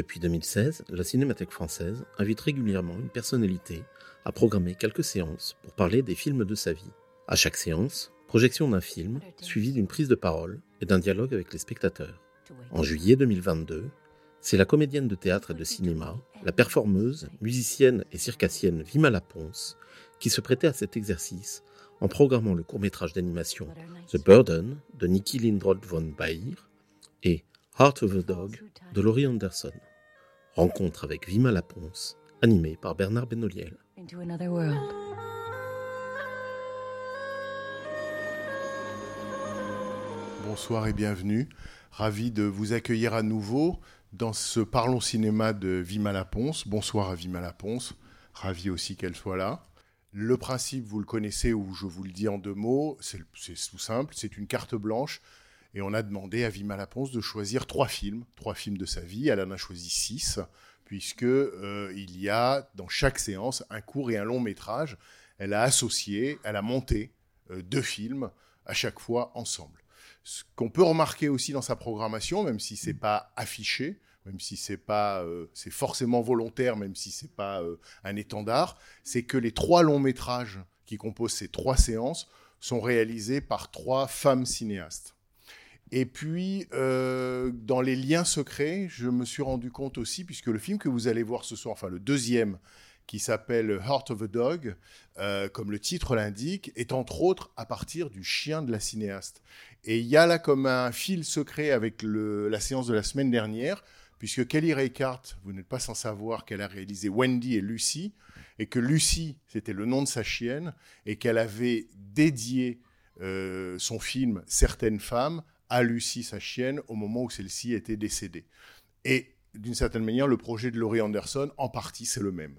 Depuis 2016, la Cinémathèque française invite régulièrement une personnalité à programmer quelques séances pour parler des films de sa vie. À chaque séance, projection d'un film suivie d'une prise de parole et d'un dialogue avec les spectateurs. En juillet 2022, c'est la comédienne de théâtre et de cinéma, la performeuse, musicienne et circassienne Vima Laponce qui se prêtait à cet exercice en programmant le court-métrage d'animation The Burden de Nicky Lindroth von Baer et Heart of a Dog de Laurie Anderson. Rencontre avec Vima Laponce, animée par Bernard Benoliel. into another world. Bonsoir et bienvenue. Ravi de vous accueillir à nouveau dans ce Parlons Cinéma de Vima Laponce. Bonsoir à Vima Laponce. Ravi aussi qu'elle soit là. Le principe, vous le connaissez ou je vous le dis en deux mots, c'est tout simple, c'est une carte blanche et on a demandé à Vima Laponce de choisir trois films, trois films de sa vie. Elle en a choisi six, puisque euh, il y a dans chaque séance un court et un long métrage. Elle a associé, elle a monté euh, deux films à chaque fois ensemble. Ce qu'on peut remarquer aussi dans sa programmation, même si c'est pas affiché, même si c'est pas, euh, c'est forcément volontaire, même si c'est pas euh, un étendard, c'est que les trois longs métrages qui composent ces trois séances sont réalisés par trois femmes cinéastes. Et puis, euh, dans les liens secrets, je me suis rendu compte aussi, puisque le film que vous allez voir ce soir, enfin le deuxième, qui s'appelle Heart of a Dog, euh, comme le titre l'indique, est entre autres à partir du chien de la cinéaste. Et il y a là comme un fil secret avec la séance de la semaine dernière, puisque Kelly Reichardt, vous n'êtes pas sans savoir qu'elle a réalisé Wendy et Lucy, et que Lucy, c'était le nom de sa chienne, et qu'elle avait dédié euh, son film Certaines femmes à Lucy, sa chienne, au moment où celle-ci était décédée. Et d'une certaine manière, le projet de Laurie Anderson, en partie, c'est le même.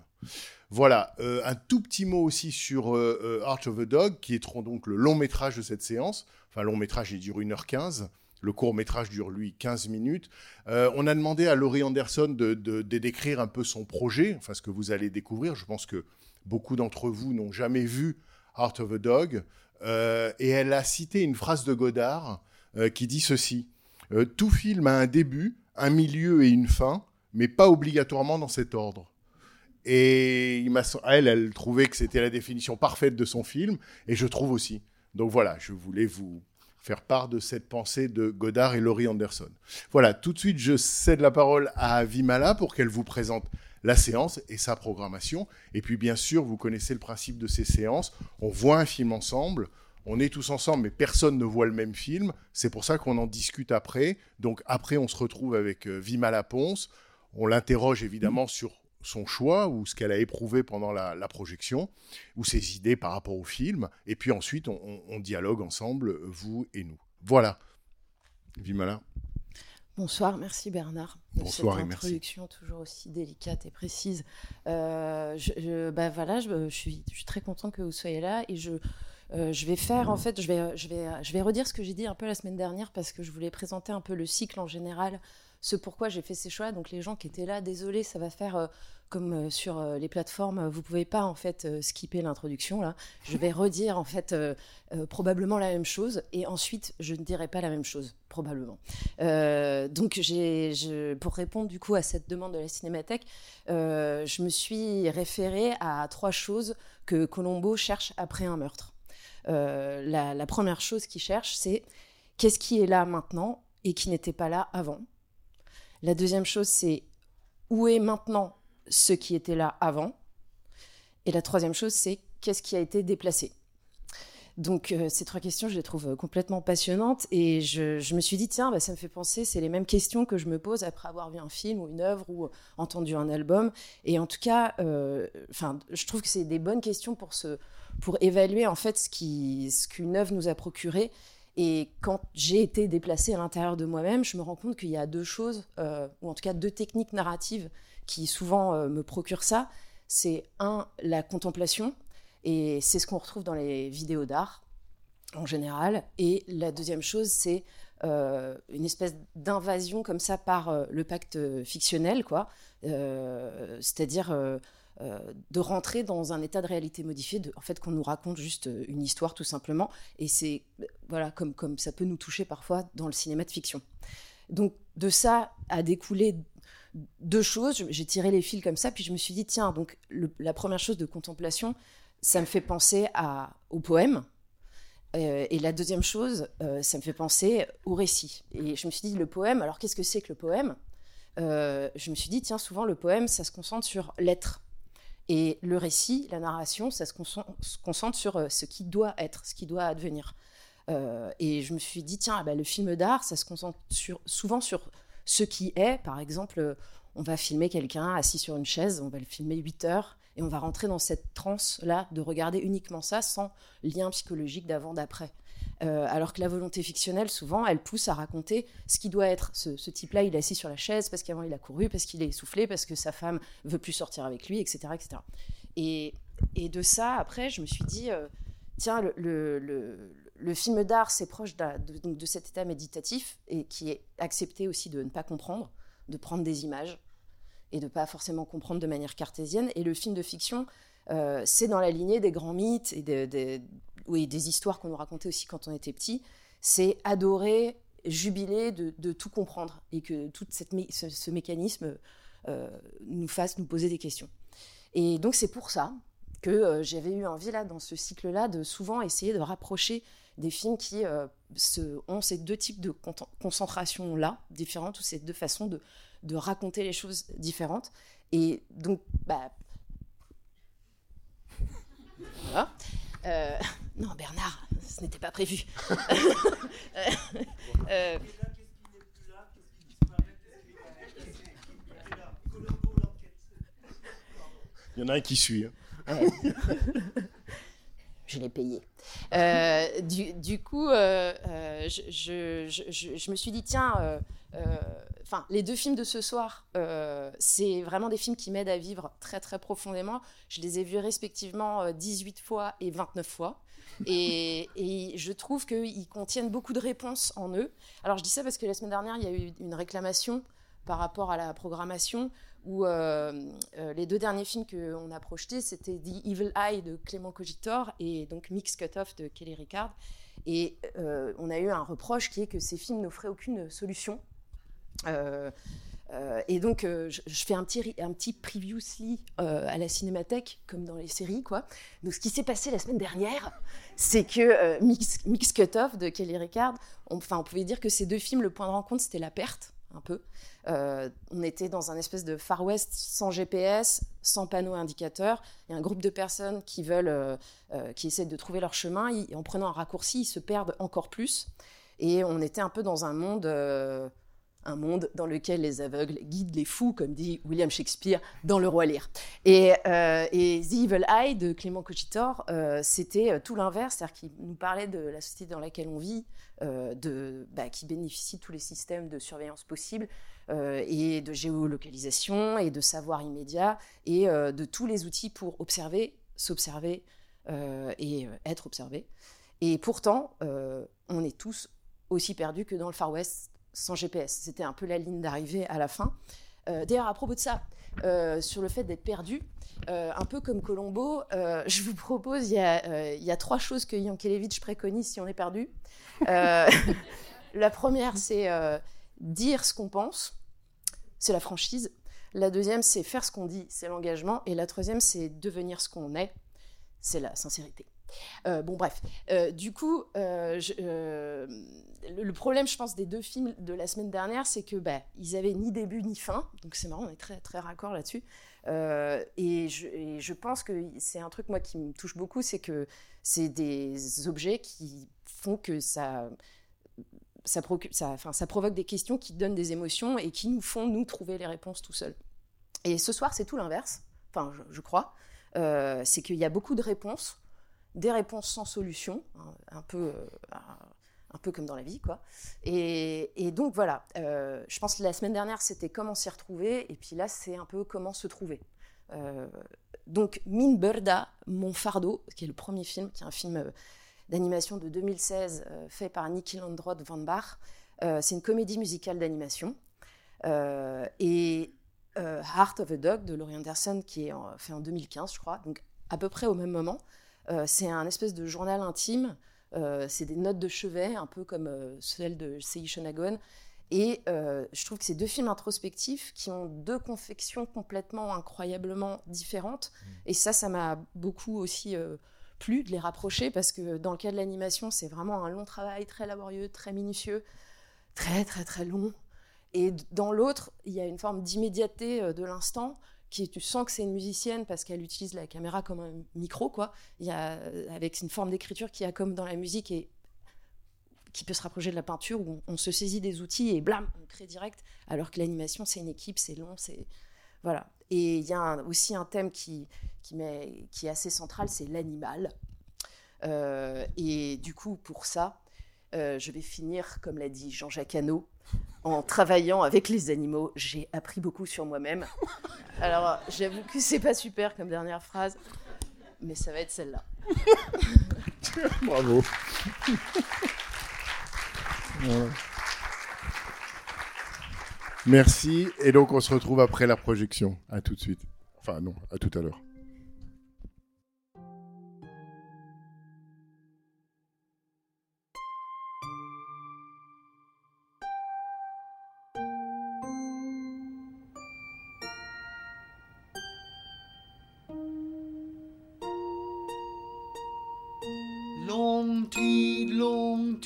Voilà, euh, un tout petit mot aussi sur euh, euh, of a Dog, qui est donc le long métrage de cette séance. Enfin, long métrage, il dure 1h15. Le court métrage dure, lui, 15 minutes. Euh, on a demandé à Laurie Anderson de, décrire un peu son projet, enfin ce que vous allez découvrir. Je pense que beaucoup d'entre vous n'ont jamais vu Heart of a Dog. Et elle a cité une phrase de Godard euh, qui dit ceci. Euh, Tout film a un début, un milieu et une fin, mais pas obligatoirement dans cet ordre. Et elle, elle trouvait que c'était la définition parfaite de son film, et je trouve aussi. Donc voilà, je voulais vous faire part de cette pensée de Godard et Laurie Anderson. Voilà, tout de suite, je cède la parole à Vimala pour qu'elle vous présente la séance et sa programmation. Et puis, bien sûr, vous connaissez le principe de ces séances. On voit un film ensemble, on est tous ensemble, mais personne ne voit le même film. C'est pour ça qu'on en discute après. Donc, après, on se retrouve avec euh, Vimala Ponce. On l'interroge évidemment sur son choix ou ce qu'elle a éprouvé pendant la, la projection ou ses idées par rapport au film. Et puis ensuite, on, on- on dialogue ensemble, vous et nous. Voilà. Vimala. Bonsoir, merci Bernard. Bonsoir et cette merci. introduction toujours aussi délicate et précise. Euh, je, je- bah voilà, je, je suis, je suis très content que vous soyez là et je, euh, je vais faire en fait, je vais, je vais, je vais redire ce que j'ai dit un peu la semaine dernière parce que je voulais présenter un peu le cycle en général, ce pourquoi j'ai fait ces choix. Donc les gens qui étaient là, désolé, ça va faire euh, comme euh, sur les plateformes, vous pouvez pas en fait skipper l'introduction là. Je vais redire en fait probablement la même chose et ensuite je ne dirai pas la même chose probablement. Donc, j'ai, je, pour répondre du coup à cette demande de la Cinémathèque, je me suis référée à trois choses que Colombo cherche après un meurtre. Euh, la, première chose qu'il cherche, c'est qu'est-ce qui est là maintenant et qui n'était pas là avant. La deuxième chose, c'est où est maintenant ce qui était là avant. Et la troisième chose, c'est qu'est-ce qui a été déplacé. Donc euh, ces trois questions, je les trouve complètement passionnantes et je, me suis dit tiens, bah, ça me fait penser, c'est les mêmes questions que je me pose après avoir vu un film ou une œuvre ou entendu un album. Et en tout cas, euh, je trouve que c'est des bonnes questions pour se, pour évaluer en fait ce qu'une œuvre nous a procuré Et quand j'ai été déplacée à l'intérieur de moi-même, je me rends compte qu'il y a deux choses, euh, ou en tout cas deux techniques narratives qui souvent euh, me procurent ça. C'est un, la contemplation, et c'est ce qu'on retrouve dans les vidéos d'art en général. Et la deuxième chose, c'est euh, une espèce d'invasion comme ça par le pacte fictionnel, quoi. C'est-à-dire de rentrer dans un état de réalité modifié, de, en fait qu'on nous raconte juste euh, une histoire tout simplement, et c'est voilà comme comme ça peut nous toucher parfois dans le cinéma de fiction. Donc de ça a découlé deux choses. J'ai tiré les fils comme ça, puis je me suis dit tiens donc la première chose de contemplation, ça me fait penser au poème. Euh, et la deuxième chose, ça me fait penser au récit. Et je me suis dit, le poème, alors qu'est-ce que c'est que le poème? Je me suis dit, tiens, souvent le poème, ça se concentre sur l'être, et le récit, la narration, ça se concentre sur euh, ce qui doit être, ce qui doit advenir. Euh, et je me suis dit, tiens, bah, le film d'art, ça se concentre souvent sur ce qui est. Par exemple, euh, on va filmer quelqu'un assis sur une chaise, on va le filmer 8 heures, et on va rentrer dans cette transe-là de regarder uniquement ça sans lien psychologique d'avant-d'après. Euh, alors que la volonté fictionnelle, souvent, elle pousse à raconter ce qui doit être. Ce, type-là, il est assis sur la chaise parce qu'avant il a couru, parce qu'il est essoufflé, parce que sa femme veut plus sortir avec lui, etc. etc. Et, de ça, après, je me suis dit, euh, tiens, le, film d'art, c'est proche de, cet état méditatif et qui est accepté aussi de ne pas comprendre, de prendre des images et de pas forcément comprendre de manière cartésienne. Et le film de fiction, euh, c'est dans la lignée des grands mythes et des, oui, des histoires qu'on nous racontait aussi quand on était petit, c'est adorer, jubiler de, tout comprendre et que tout ce, mécanisme euh, nous fasse nous poser des questions. Et donc c'est pour ça que euh, j'avais eu envie là dans ce cycle-là de souvent essayer de rapprocher des films qui euh, ont ces deux types de concentration là différentes ou ces deux façons de, de raconter les choses différentes. Et donc bah voilà. Euh, non, Bernard, ce n'était pas prévu. Euh, Il y en a un qui suit. Hein. je l'ai payé. Euh, du, coup, je, je, me suis dit, tiens, enfin, les deux films de ce soir, euh, c'est vraiment des films qui m'aident à vivre très très profondément. Je les ai vus respectivement 18 euh, fois et 29 fois. Et, je trouve qu'ils contiennent beaucoup de réponses en eux. Alors je dis ça parce que la semaine dernière, il y a eu une réclamation par rapport à la programmation où euh, les deux derniers films qu'on a projetés, c'était The Evil Eye de Clément Cogitor et donc Mix Cut Off de Kelly Ricard. Et on a eu un reproche qui est que ces films n'offraient aucune solution euh, euh, et donc, euh, je, fais un petit, un petit previously à la cinémathèque, comme dans les séries, quoi. Donc, ce qui s'est passé la semaine dernière, c'est que Mix, Mix Cut Off de Kelly Ricard, enfin, on pouvait dire que ces deux films, le point de rencontre, c'était la perte, un peu. on était dans un espèce de Far West sans GPS, sans panneau indicateur. Il y a un groupe de personnes qui veulent, qui essaient de trouver leur chemin. et en prenant un raccourci, ils se perdent encore plus. Et on était un peu dans un monde un monde dans lequel les aveugles guident les fous, comme dit William Shakespeare dans Le Roi Lear. Et, euh, The Evil Eye de Clément Cochitor, euh, c'était euh, tout l'inverse, c'est-à-dire qu'il nous parlait de la société dans laquelle on vit, bah, qui bénéficie de tous les systèmes de surveillance possibles, et de géolocalisation, et de savoir immédiat, et de tous les outils pour observer, s'observer et être observé. Et pourtant, on est tous aussi perdus que dans le Far West sans GPS. C'était un peu la ligne d'arrivée à la fin. Euh, d'ailleurs, à propos de ça, euh, sur le fait d'être perdu, euh, un peu comme Colombo, je vous propose, il y, a, trois choses que Yankelevitch préconise si on est perdu. la première, c'est dire ce qu'on pense, c'est la franchise. La deuxième, c'est faire ce qu'on dit, c'est l'engagement. Et la troisième, c'est devenir ce qu'on est, c'est la sincérité. Euh, bon, bref. Euh, du coup, euh, le, problème, je pense, des deux films de la semaine dernière, c'est que bah, ils avaient ni début ni fin. Donc c'est marrant, on est très très raccord là-dessus. Et je, pense que c'est un truc moi qui me touche beaucoup, c'est que c'est des objets qui font que ça ça, provoque des questions qui donnent des émotions et qui nous font, nous, trouver les réponses tout seuls. Et ce soir, c'est tout l'inverse, enfin, je crois. c'est qu'il y a beaucoup de réponses des réponses sans solution, hein, un peu, euh, un peu comme dans la vie, quoi. Et, donc voilà, euh, je pense que la semaine dernière, c'était comment s'y retrouver, et puis là, c'est un peu comment se trouver. Euh, donc, Min Burda, Mon fardeau, qui est le premier film, qui est un film d'animation de 2016 euh, fait par Nicky Landrod van Bach. C'est une comédie musicale d'animation. Et Heart of a Dog de Laurie Anderson, qui est fait en 2015, je crois, donc à peu près au même moment. Euh, c'est un espèce de journal intime. Euh, c'est des notes de chevet, un peu comme euh, celles de Sei Shonagon. Et euh, je trouve que c'est deux films introspectifs qui ont deux confections complètement incroyablement différentes. Et ça, ça m'a beaucoup aussi euh, plu de les rapprocher parce que dans le cas de l'animation, c'est vraiment un long travail, très laborieux, très minutieux, très très très long. Et dans l'autre, il y a une forme d'immédiateté de l'instant qui tu sens que c'est une musicienne parce qu'elle utilise la caméra comme un micro quoi. Il y a euh, avec une forme d'écriture qui a comme dans la musique et qui peut se rapprocher de la peinture où on, se saisit des outils et blam, on crée direct. Alors que l'animation, c'est une équipe, c'est long, c'est voilà. Et il y a aussi un thème qui qui est assez central, c'est l'animal. Euh, et du coup, pour ça, euh, je vais finir, comme l'a dit Jean-Jacques Hano, en travaillant avec les animaux. J'ai appris beaucoup sur moi-même. Alors, j'avoue que c'est pas super comme dernière phrase, mais ça va être celle-là. Bravo. Merci. Et donc, on se retrouve après la projection. À tout de suite. Enfin, non, à tout à l'heure.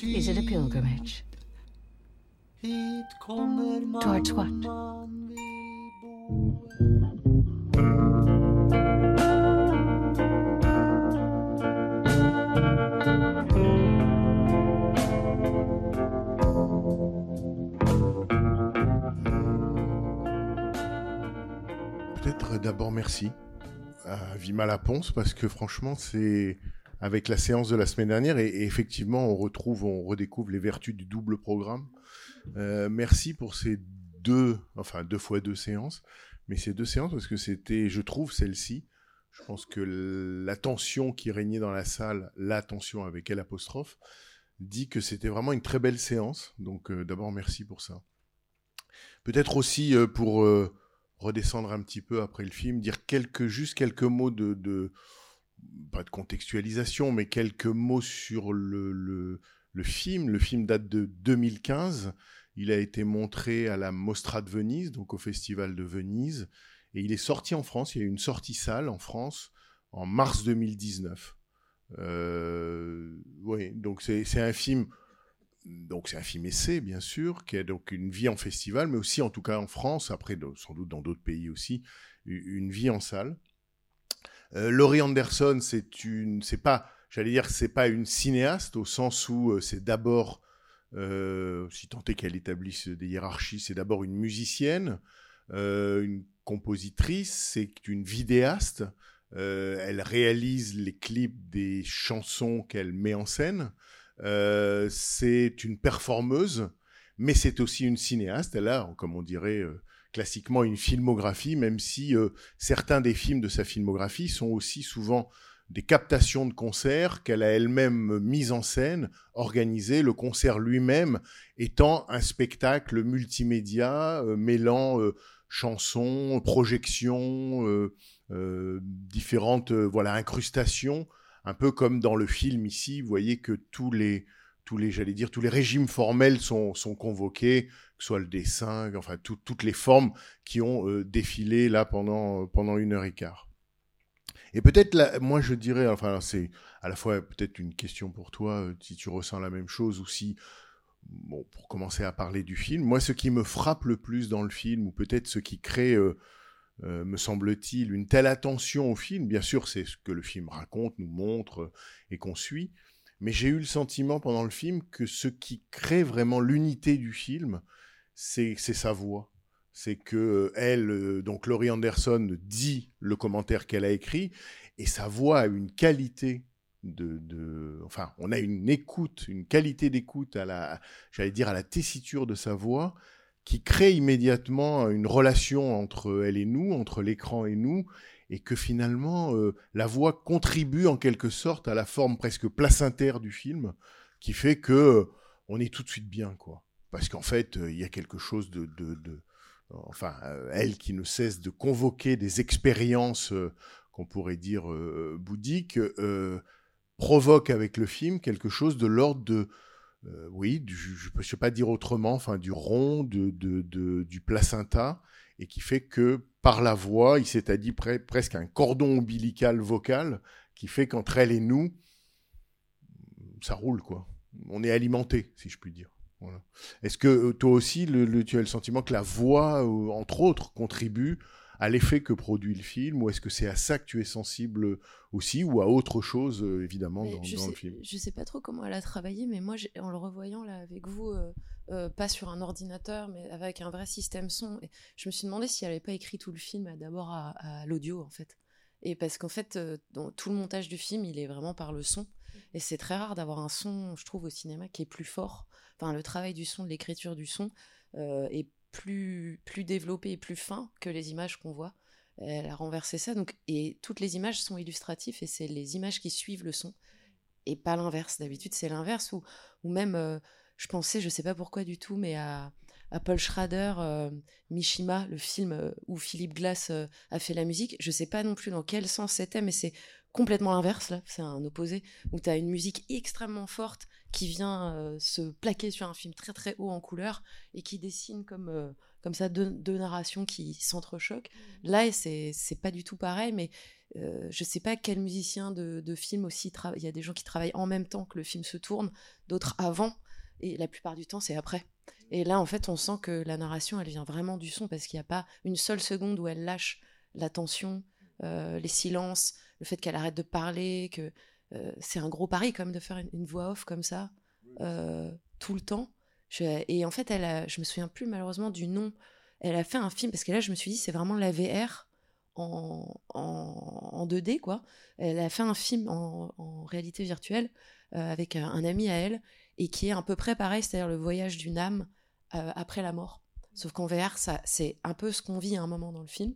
Is it a pilgrimage? Towards what? d'abord merci à Vima Laponce parce que franchement, c'est avec la séance de la semaine dernière et, effectivement, on retrouve, on redécouvre les vertus du double programme. Euh, merci pour ces deux, enfin deux fois deux séances, mais ces deux séances parce que c'était, je trouve, celle-ci. Je pense que l'attention qui régnait dans la salle, l'attention avec L apostrophe, dit que c'était vraiment une très belle séance. Donc euh, d'abord merci pour ça. Peut-être aussi euh, pour redescendre un petit peu après le film, dire quelques, juste quelques mots de pas de contextualisation, mais quelques mots sur le, film. Le film date de 2015. Il a été montré à la Mostra de Venise, donc au Festival de Venise, et il est sorti en France. Il y a eu une sortie salle en France en mars 2019. Euh, oui, donc c'est un film donc c'est un film essai, bien sûr, qui a donc une vie en festival, mais aussi en tout cas en France, après sans doute dans d'autres pays aussi, une vie en salle. Euh, Laurie Anderson, c'est une, c'est pas, j'allais dire, c'est pas une cinéaste au sens où euh, c'est d'abord, euh, si tant est qu'elle établisse des hiérarchies, c'est d'abord une musicienne, une compositrice, c'est une vidéaste. Elle réalise les clips des chansons qu'elle met en scène. C'est une performeuse, mais c'est aussi une cinéaste. Elle a, comme on dirait classiquement, une filmographie, même si euh, certains des films de sa filmographie sont aussi souvent des captations de concerts qu'elle a elle-même mis en scène, organisées, le concert lui-même étant un spectacle multimédia euh, mêlant euh, chansons, projections, différentes voilà incrustations un peu comme dans le film ici, vous voyez que tous les, tous les, j'allais dire, tous les régimes formels sont, sont convoqués, que ce soit le dessin, enfin tout- toutes les formes qui ont euh, défilé là pendant, pendant une heure et quart. Et peut-être, moi je dirais, enfin c'est à la fois peut-être une question pour toi, euh, si tu ressens la même chose ou si, bon, pour commencer à parler du film, moi ce qui me frappe le plus dans le film, ou peut-être ce qui crée euh, euh, me semble-t-il, une telle attention au film. Bien sûr, c'est ce que le film raconte, nous montre euh, et qu'on suit. Mais j'ai eu le sentiment pendant le film que ce qui crée vraiment l'unité du film, c'est sa voix. C'est que euh, elle, euh, donc Laurie Anderson, dit le commentaire qu'elle a écrit, et sa voix a une qualité de, de, enfin, on a une écoute, une qualité d'écoute à la, j'allais dire à la tessiture de sa voix, qui crée immédiatement une relation entre elle et nous, entre l'écran et nous, et que finalement euh, la voix contribue en quelque sorte à la forme presque placentaire du film, qui fait que euh, on est tout de suite bien, quoi. Parce qu'en fait, euh, il y a quelque chose de, enfin, elle qui ne cesse de convoquer des expériences qu'on pourrait dire bouddhiques, provoque avec le film quelque chose de l'ordre de oui, je ne sais pas dire autrement, enfin du rond, de, de, du placenta, et qui fait que par la voix, il s'est dit presque un cordon ombilical vocal qui fait qu'entre elle et nous, ça roule quoi. On est alimenté, si je puis dire. Est-ce que euh, toi aussi, le, tu as le sentiment que la voix, euh, entre autres, contribue à l'effet que produit le film ou est-ce que c'est à ça que tu es sensible aussi ou à autre chose euh, évidemment dans, le film? Je sais pas trop comment elle a travaillé mais moi en le revoyant là avec vous euh, euh, pas sur un ordinateur mais avec un vrai système son je me suis demandé si elle n'avait pas écrit tout le film d'abord à, l'audio en fait. Et parce qu'en fait dans tout le montage du film il est vraiment par le son. Et c'est très rare d'avoir un son je trouve au cinéma qui est plus fort. Enfin le travail du son de l'écriture du son est plus, développé et plus fin que les images qu'on voit. Elle a renversé ça, donc, et toutes les images sont illustratives et c'est les images qui suivent le son et pas l'inverse. D'habitude, c'est l'inverse ou, ou même, euh, je pensais, je sais pas pourquoi du tout, mais à, à Paul Schrader, euh, Mishima, le film euh, où Philippe Glass a fait la musique. Je sais pas non plus dans quel sens c'était, mais c'est complètement l'inverse, là, c'est un opposé, où tu as une musique extrêmement forte qui vient euh, se plaquer sur un film très très haut en couleur et qui dessine comme, euh, comme ça deux, narrations qui s'entrechoquent. Mmh. Là, c'est, c'est pas du tout pareil, mais euh, je sais pas quel musicien de, de film aussi, il y a des gens qui travaillent en même temps que le film se tourne, d'autres avant, et la plupart du temps c'est après. Et là, en fait, on sent que la narration, elle vient vraiment du son parce qu'il n'y a pas une seule seconde où elle lâche la tension, les silences, le fait qu'elle arrête de parler, que euh, c'est un gros pari quand même de faire une, voix off comme ça euh, tout le temps. et en fait, elle a, je me souviens plus malheureusement du nom. Elle a fait un film parce que là, je me suis dit c'est vraiment la VR en, en, 2D quoi. Elle a fait un film en, réalité virtuelle euh, avec un, ami à elle et qui est un peu près pareil, c'est-à-dire le voyage d'une âme après la mort. Sauf qu'en VR, ça, c'est un peu ce qu'on vit à un moment dans le film,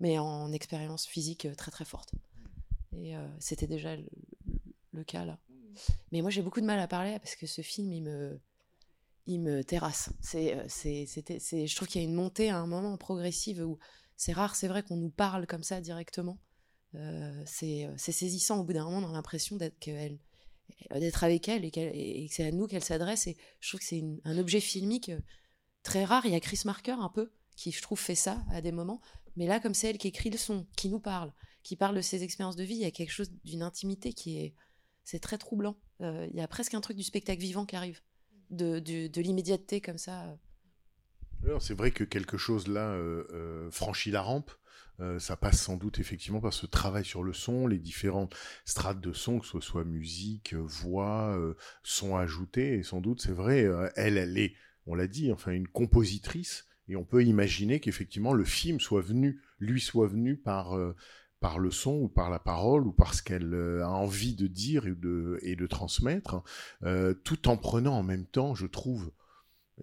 mais en expérience physique très très forte. Et euh, c'était déjà le, cas là. Mais moi j'ai beaucoup de mal à parler parce que ce film il me, il me terrasse. C'est, euh, c'est, c'est, je trouve qu'il y a une montée à un moment progressive où c'est rare, c'est vrai qu'on nous parle comme ça directement. Euh, c'est, c'est saisissant. Au bout d'un moment, on a l'impression d'être, qu'elle, d'être avec elle et, et que c'est à nous qu'elle s'adresse. Et je trouve que c'est un objet filmique très rare. Il y a Chris Marker un peu qui, je trouve, fait ça à des moments. Mais là, comme c'est elle qui écrit le son, qui nous parle, qui parle de ses expériences de vie, il y a quelque chose d'une intimité qui est, c'est très troublant. Euh, il y a presque un truc du spectacle vivant qui arrive, de, de, l'immédiateté comme ça. C'est vrai que quelque chose là euh, euh, franchit la rampe. ça passe sans doute effectivement par ce travail sur le son, les différentes strates de son, que ce soit musique, voix, son ajouté. Et sans doute, c'est vrai, elle, elle est, on l'a dit, enfin une compositrice. Et on peut imaginer qu'effectivement le film soit venu, lui soit venu par par le son ou par la parole ou par ce qu'elle euh, a envie de dire et de, et de transmettre, euh, tout en prenant en même temps, je trouve,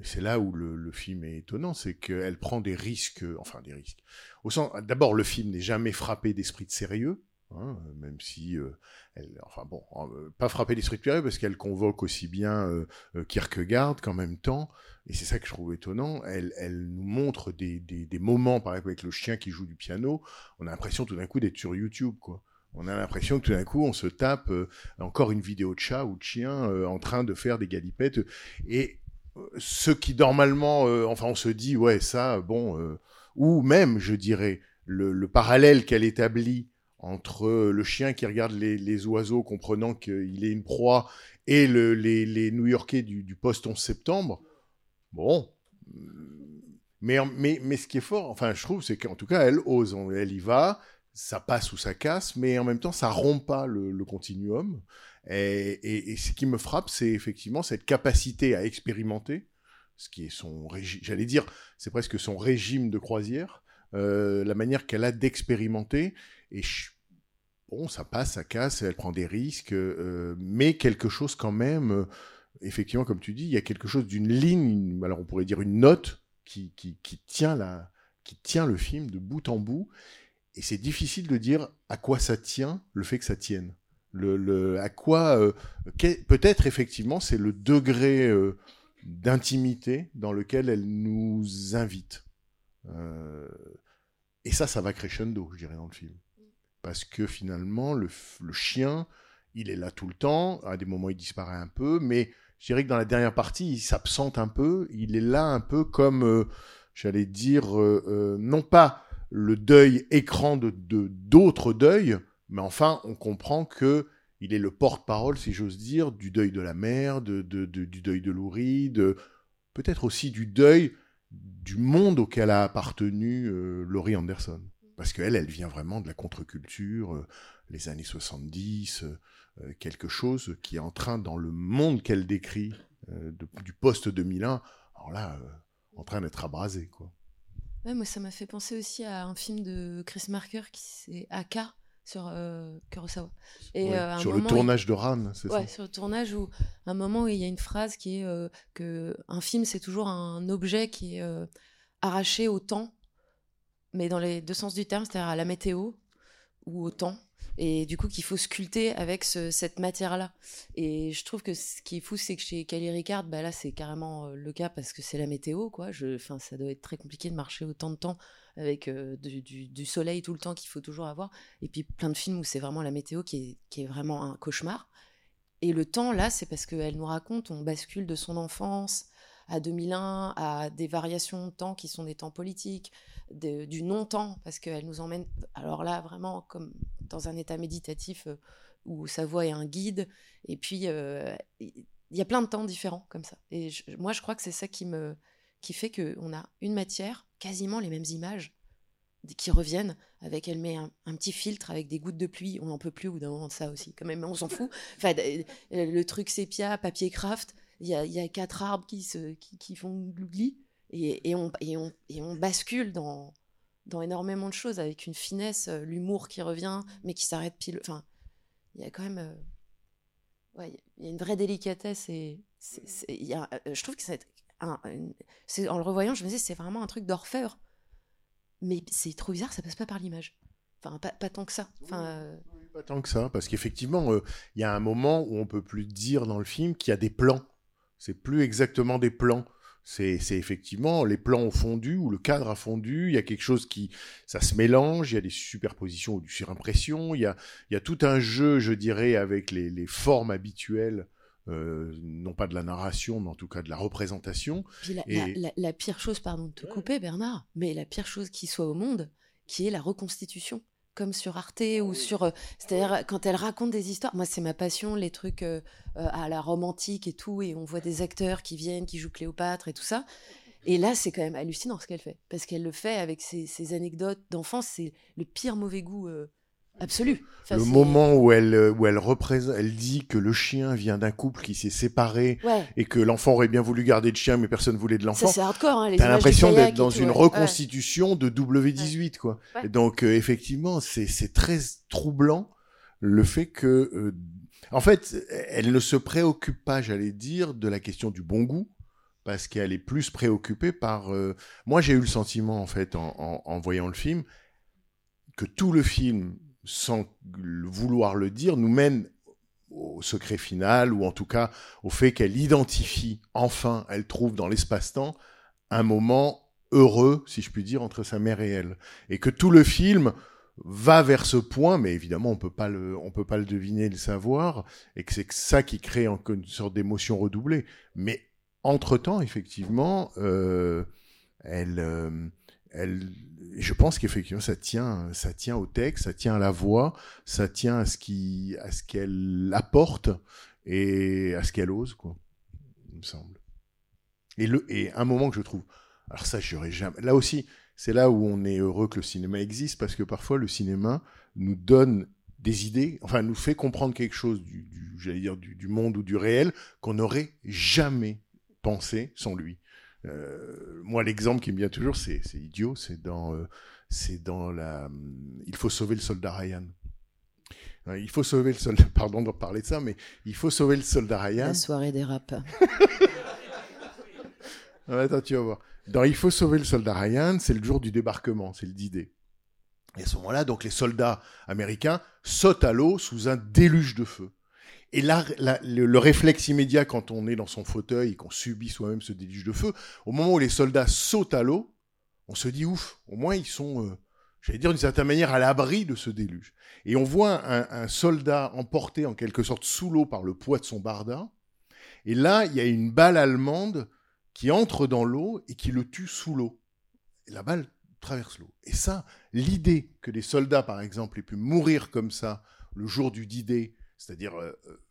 c'est là où le, le, film est étonnant, c'est qu'elle prend des risques, enfin des risques. Au sens, d'abord, le film n'est jamais frappé d'esprit de sérieux, hein, même si, euh, elle, enfin bon, pas frappé d'esprit de sérieux parce qu'elle convoque aussi bien Kierkegaard qu'en même temps, et c'est ça que je trouve étonnant, elle, nous montre des, moments, par exemple avec le chien qui joue du piano, on a l'impression tout d'un coup d'être sur YouTube, quoi. On a l'impression que tout d'un coup, on se tape euh, encore une vidéo de chat ou de chien euh, en train de faire des galipettes. Et euh, ce qui normalement, enfin, on se dit, ouais, ça, bon, ou même, je dirais, le parallèle qu'elle établit entre le chien qui regarde les, oiseaux, comprenant qu'il est une proie, et le, les, New-Yorkais du, du post 11 septembre, Bon. Mais, mais, mais ce qui est fort, enfin, je trouve, c'est qu'en tout cas, elle ose. Elle y va, ça passe ou ça casse, mais en même temps, ça rompt pas le, continuum. Et, et, ce qui me frappe, c'est effectivement cette capacité à expérimenter, ce qui est son régime, j'allais dire, c'est presque son régime de croisière, euh, la manière qu'elle a d'expérimenter. Et bon, ça passe, ça casse, elle prend des risques, euh, mais quelque chose quand même, euh, effectivement, comme tu dis, il y a quelque chose d'une ligne, alors on pourrait dire une note qui, qui, tient la, qui tient le film de bout en bout, et c'est difficile de dire à quoi ça tient le fait que ça tienne. Le, le, à quoi, euh, peut-être effectivement, c'est le degré d'intimité dans lequel elle nous invite. Et ça, ça va crescendo, je dirais, dans le film. Parce que finalement, le, chien, il est là tout le temps. À des moments, il disparaît un peu. Mais je dirais que dans la dernière partie, il s'absente un peu. Il est là un peu comme, euh, j'allais dire, euh, euh, non pas le deuil écran de d'autres deuils, mais enfin, on comprend que il est le porte-parole, si j'ose dire, du deuil de la mère, du deuil de Laurie, de peut-être aussi du deuil du monde auquel a appartenu Laurie Anderson. Parce qu'elle, elle vient vraiment de la contre-culture, euh, les années 70, euh, euh, quelque chose qui est en train, dans le monde qu'elle décrit, euh, de- du post-2001, alors là, en train d'être abrasé, quoi. Ouais, moi, ça m'a fait penser aussi à un film de Chris Marker qui c'est Aka sur euh, Kurosawa. Et Ouais, euh, à un sur le tournage de Ran, c'est Ouais, ça sur le tournage où un moment où il y a une phrase qui est euh, que un film c'est toujours un objet qui est arraché au temps, mais dans les deux sens du terme, c'est-à-dire à la météo ou au temps, et du coup qu'il faut sculpter avec ce- cette matière-là. Et je trouve que ce qui est fou, c'est que chez Kelly Ricard, bah là c'est carrément euh, le cas parce que c'est la météo, quoi. Enfin, ça doit être très compliqué de marcher autant de temps avec euh, du soleil tout le temps qu'il faut toujours avoir. Et puis plein de films où c'est vraiment la météo qui est, qui est vraiment un cauchemar. Et le temps, là, c'est parce qu'elle nous raconte, on bascule de son enfance à 2001, à des variations de temps qui sont des temps politiques, du non-temps, parce qu'elle nous emmène, alors là, vraiment comme dans un état méditatif euh, où sa voix est un guide. Et puis, euh, il y a plein de temps différents comme ça. Et moi, je crois que c'est ça qui me qui fait qu'on a une matière, quasiment les mêmes images qui reviennent avec elle met un, petit filtre avec des gouttes de pluie on n'en peut plus bout d'un moment de ça aussi quand même on s'en fout enfin euh, le truc sépia papier craft il y a, il y a quatre arbres qui se qui, qui font glougli et, et on et on et on bascule dans dans énormément de choses avec une finesse euh, l'humour qui revient mais qui s'arrête pile enfin il y a quand même euh, ouais il y a une vraie délicatesse et il y a, euh, je trouve que c'est un- en le revoyant je me disais c'est vraiment un truc d'orfèvre mais c'est trop bizarre, ça passe pas par l'image. Enfin, pas, pas tant que ça. Enfin, euh, Pas tant que ça, parce qu'effectivement, euh, il y a un moment où on peut plus dire dans le film qu'il y a des plans. C'est plus exactement des plans. C'est effectivement les plans ont fondu ou le cadre a fondu. Il y a quelque chose qui, ça se mélange. Il y a des superpositions ou du surimpression. Il y a, il y a tout un jeu, je dirais, avec les, les formes habituelles, euh, non pas de la narration, mais en tout cas de la représentation. puis la, Et- la- la- la pire chose, pardon de te couper, Bernard, mais la pire chose qui soit au monde, qui est la reconstitution. Comme sur Arte ou sur. euh, C'est-à-dire, quand elle raconte des histoires, moi, c'est ma passion, les trucs euh, euh, à la romantique et tout, et on voit des acteurs qui viennent, qui jouent Cléopâtre et tout ça. Et là, c'est quand même hallucinant ce qu'elle fait. Parce qu'elle le fait avec ses, ses anecdotes d'enfance, c'est le pire mauvais goût euh, absolu. Enfin, le moment où elle, euh, où elle représente, elle dit que le chien vient d'un couple qui s'est séparé Ouais, et que l'enfant aurait bien voulu garder le chien, mais personne voulait de ça l'enfant. c'est hardcore. Hein, T'as l'impression d'être dans tout, une ouais. Ouais. reconstitution de W18, quoi. Donc, euh, effectivement, c'est c'est très troublant le fait que, euh, en fait, elle ne se préoccupe pas, j'allais dire, de la question du bon goût, parce qu'elle est plus préoccupée par. euh, Moi, j'ai eu le sentiment, en fait, en, en- en voyant le film, que tout le film, sans vouloir le dire, nous mène au secret final, ou en tout cas au fait qu'elle identifie, enfin, elle trouve dans l'espace-temps un moment heureux, si je puis dire, entre sa mère et elle. Et que tout le film va vers ce point, mais évidemment, on peut pas le, on peut pas le deviner, le savoir, et que c'est ça qui crée une sorte d'émotion redoublée. Mais entre-temps, effectivement, euh, elle, euh, je pense qu'effectivement, ça tient, ça tient au texte, ça tient à la voix, ça tient à ce qu'elle apporte et à ce qu'elle ose, quoi. Il me semble. Et un moment que je trouve, alors ça, j'aurais jamais. Là aussi, c'est là où on est heureux que le cinéma existe parce que parfois le cinéma nous donne des idées, enfin nous fait comprendre quelque chose du monde ou du réel qu'on n'aurait jamais pensé sans lui. Euh, moi, l'exemple qui me vient toujours, c'est idiot, c'est dans, euh, c'est dans la, hum, il faut sauver le soldat Ryan. Non, Il faut sauver le soldat. Pardon de parler de ça, mais il faut sauver le soldat Ryan. La soirée des rap. Attends, tu vas voir. Dans Il faut sauver le soldat Ryan, c'est le jour du débarquement, c'est le D-Day. Et à ce moment-là, donc les soldats américains sautent à l'eau sous un déluge de feu. Et là, le, le réflexe immédiat quand on est dans son fauteuil et qu'on subit soi-même ce déluge de feu, au moment où les soldats sautent à l'eau, on se dit ouf, au moins ils sont, euh, j'allais dire d'une certaine manière, à l'abri de ce déluge. Et on voit un, soldat emporté en quelque sorte sous l'eau par le poids de son barda. Et là, il y a une balle allemande qui entre dans l'eau et qui le tue sous l'eau. La balle traverse l'eau. Et ça, l'idée que des soldats, par exemple, aient pu mourir comme ça le jour du D-Day, c'est-à-dire, euh, euh,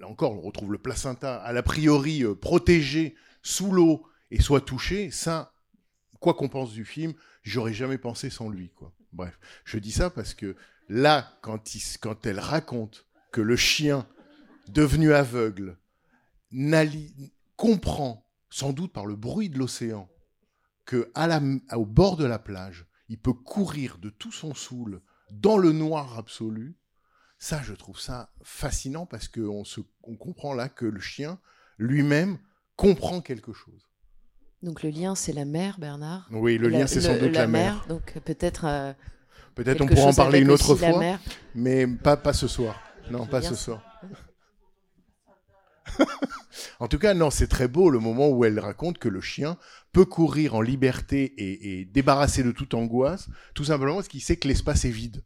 là encore, on retrouve le placenta à l'a priori euh, protégé sous l'eau et soit touché, ça, quoi qu'on pense du film, j'aurais jamais pensé sans lui. Bref, je dis ça parce que là, quand, elle raconte que le chien, devenu aveugle, comprend, sans doute par le bruit de l'océan, que au bord de la plage, il peut courir de tout son soul dans le noir absolu. Ça, je trouve ça fascinant parce qu'on on comprend là que le chien lui-même comprend quelque chose. Donc le lien, c'est la mer, Bernard. Oui, le La- lien, c'est sans doute la, mer. Donc peut-être. euh, Peut-être on pourra en parler une autre fois, mais pas, pas ce soir. Non, pas ce soir. en tout cas, non, c'est très beau le moment où elle raconte que le chien peut courir en liberté et, et débarrasser de toute angoisse, tout simplement parce qu'il sait que l'espace est vide.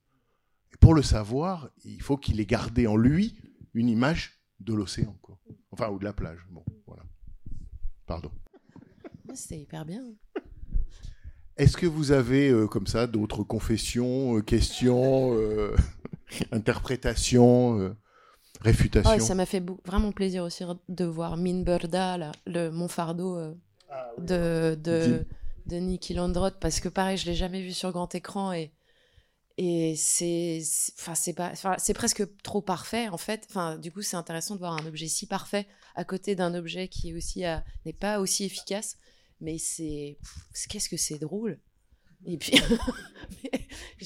Pour le savoir, il faut qu'il ait gardé en lui une image de l'océan, quoi. Enfin, ou de la plage. Bon, voilà. Pardon. C'était hyper bien. Est-ce que vous avez, euh, comme ça, d'autres confessions, euh, questions, euh, interprétations, euh, réfutations Ah, et ça m'a fait vraiment plaisir aussi de voir Minberda, là, le, mon fardeau euh, de, de, de Nicky Landrot, parce que pareil, je l'ai jamais vu sur grand écran et, et c'est enfin, c'est pas, c'est presque trop parfait en fait. Enfin, du coup, c'est intéressant de voir un objet si parfait à côté d'un objet qui est aussi à- n'est pas aussi efficace, mais c'est qu'est-ce que c'est drôle. Et puis,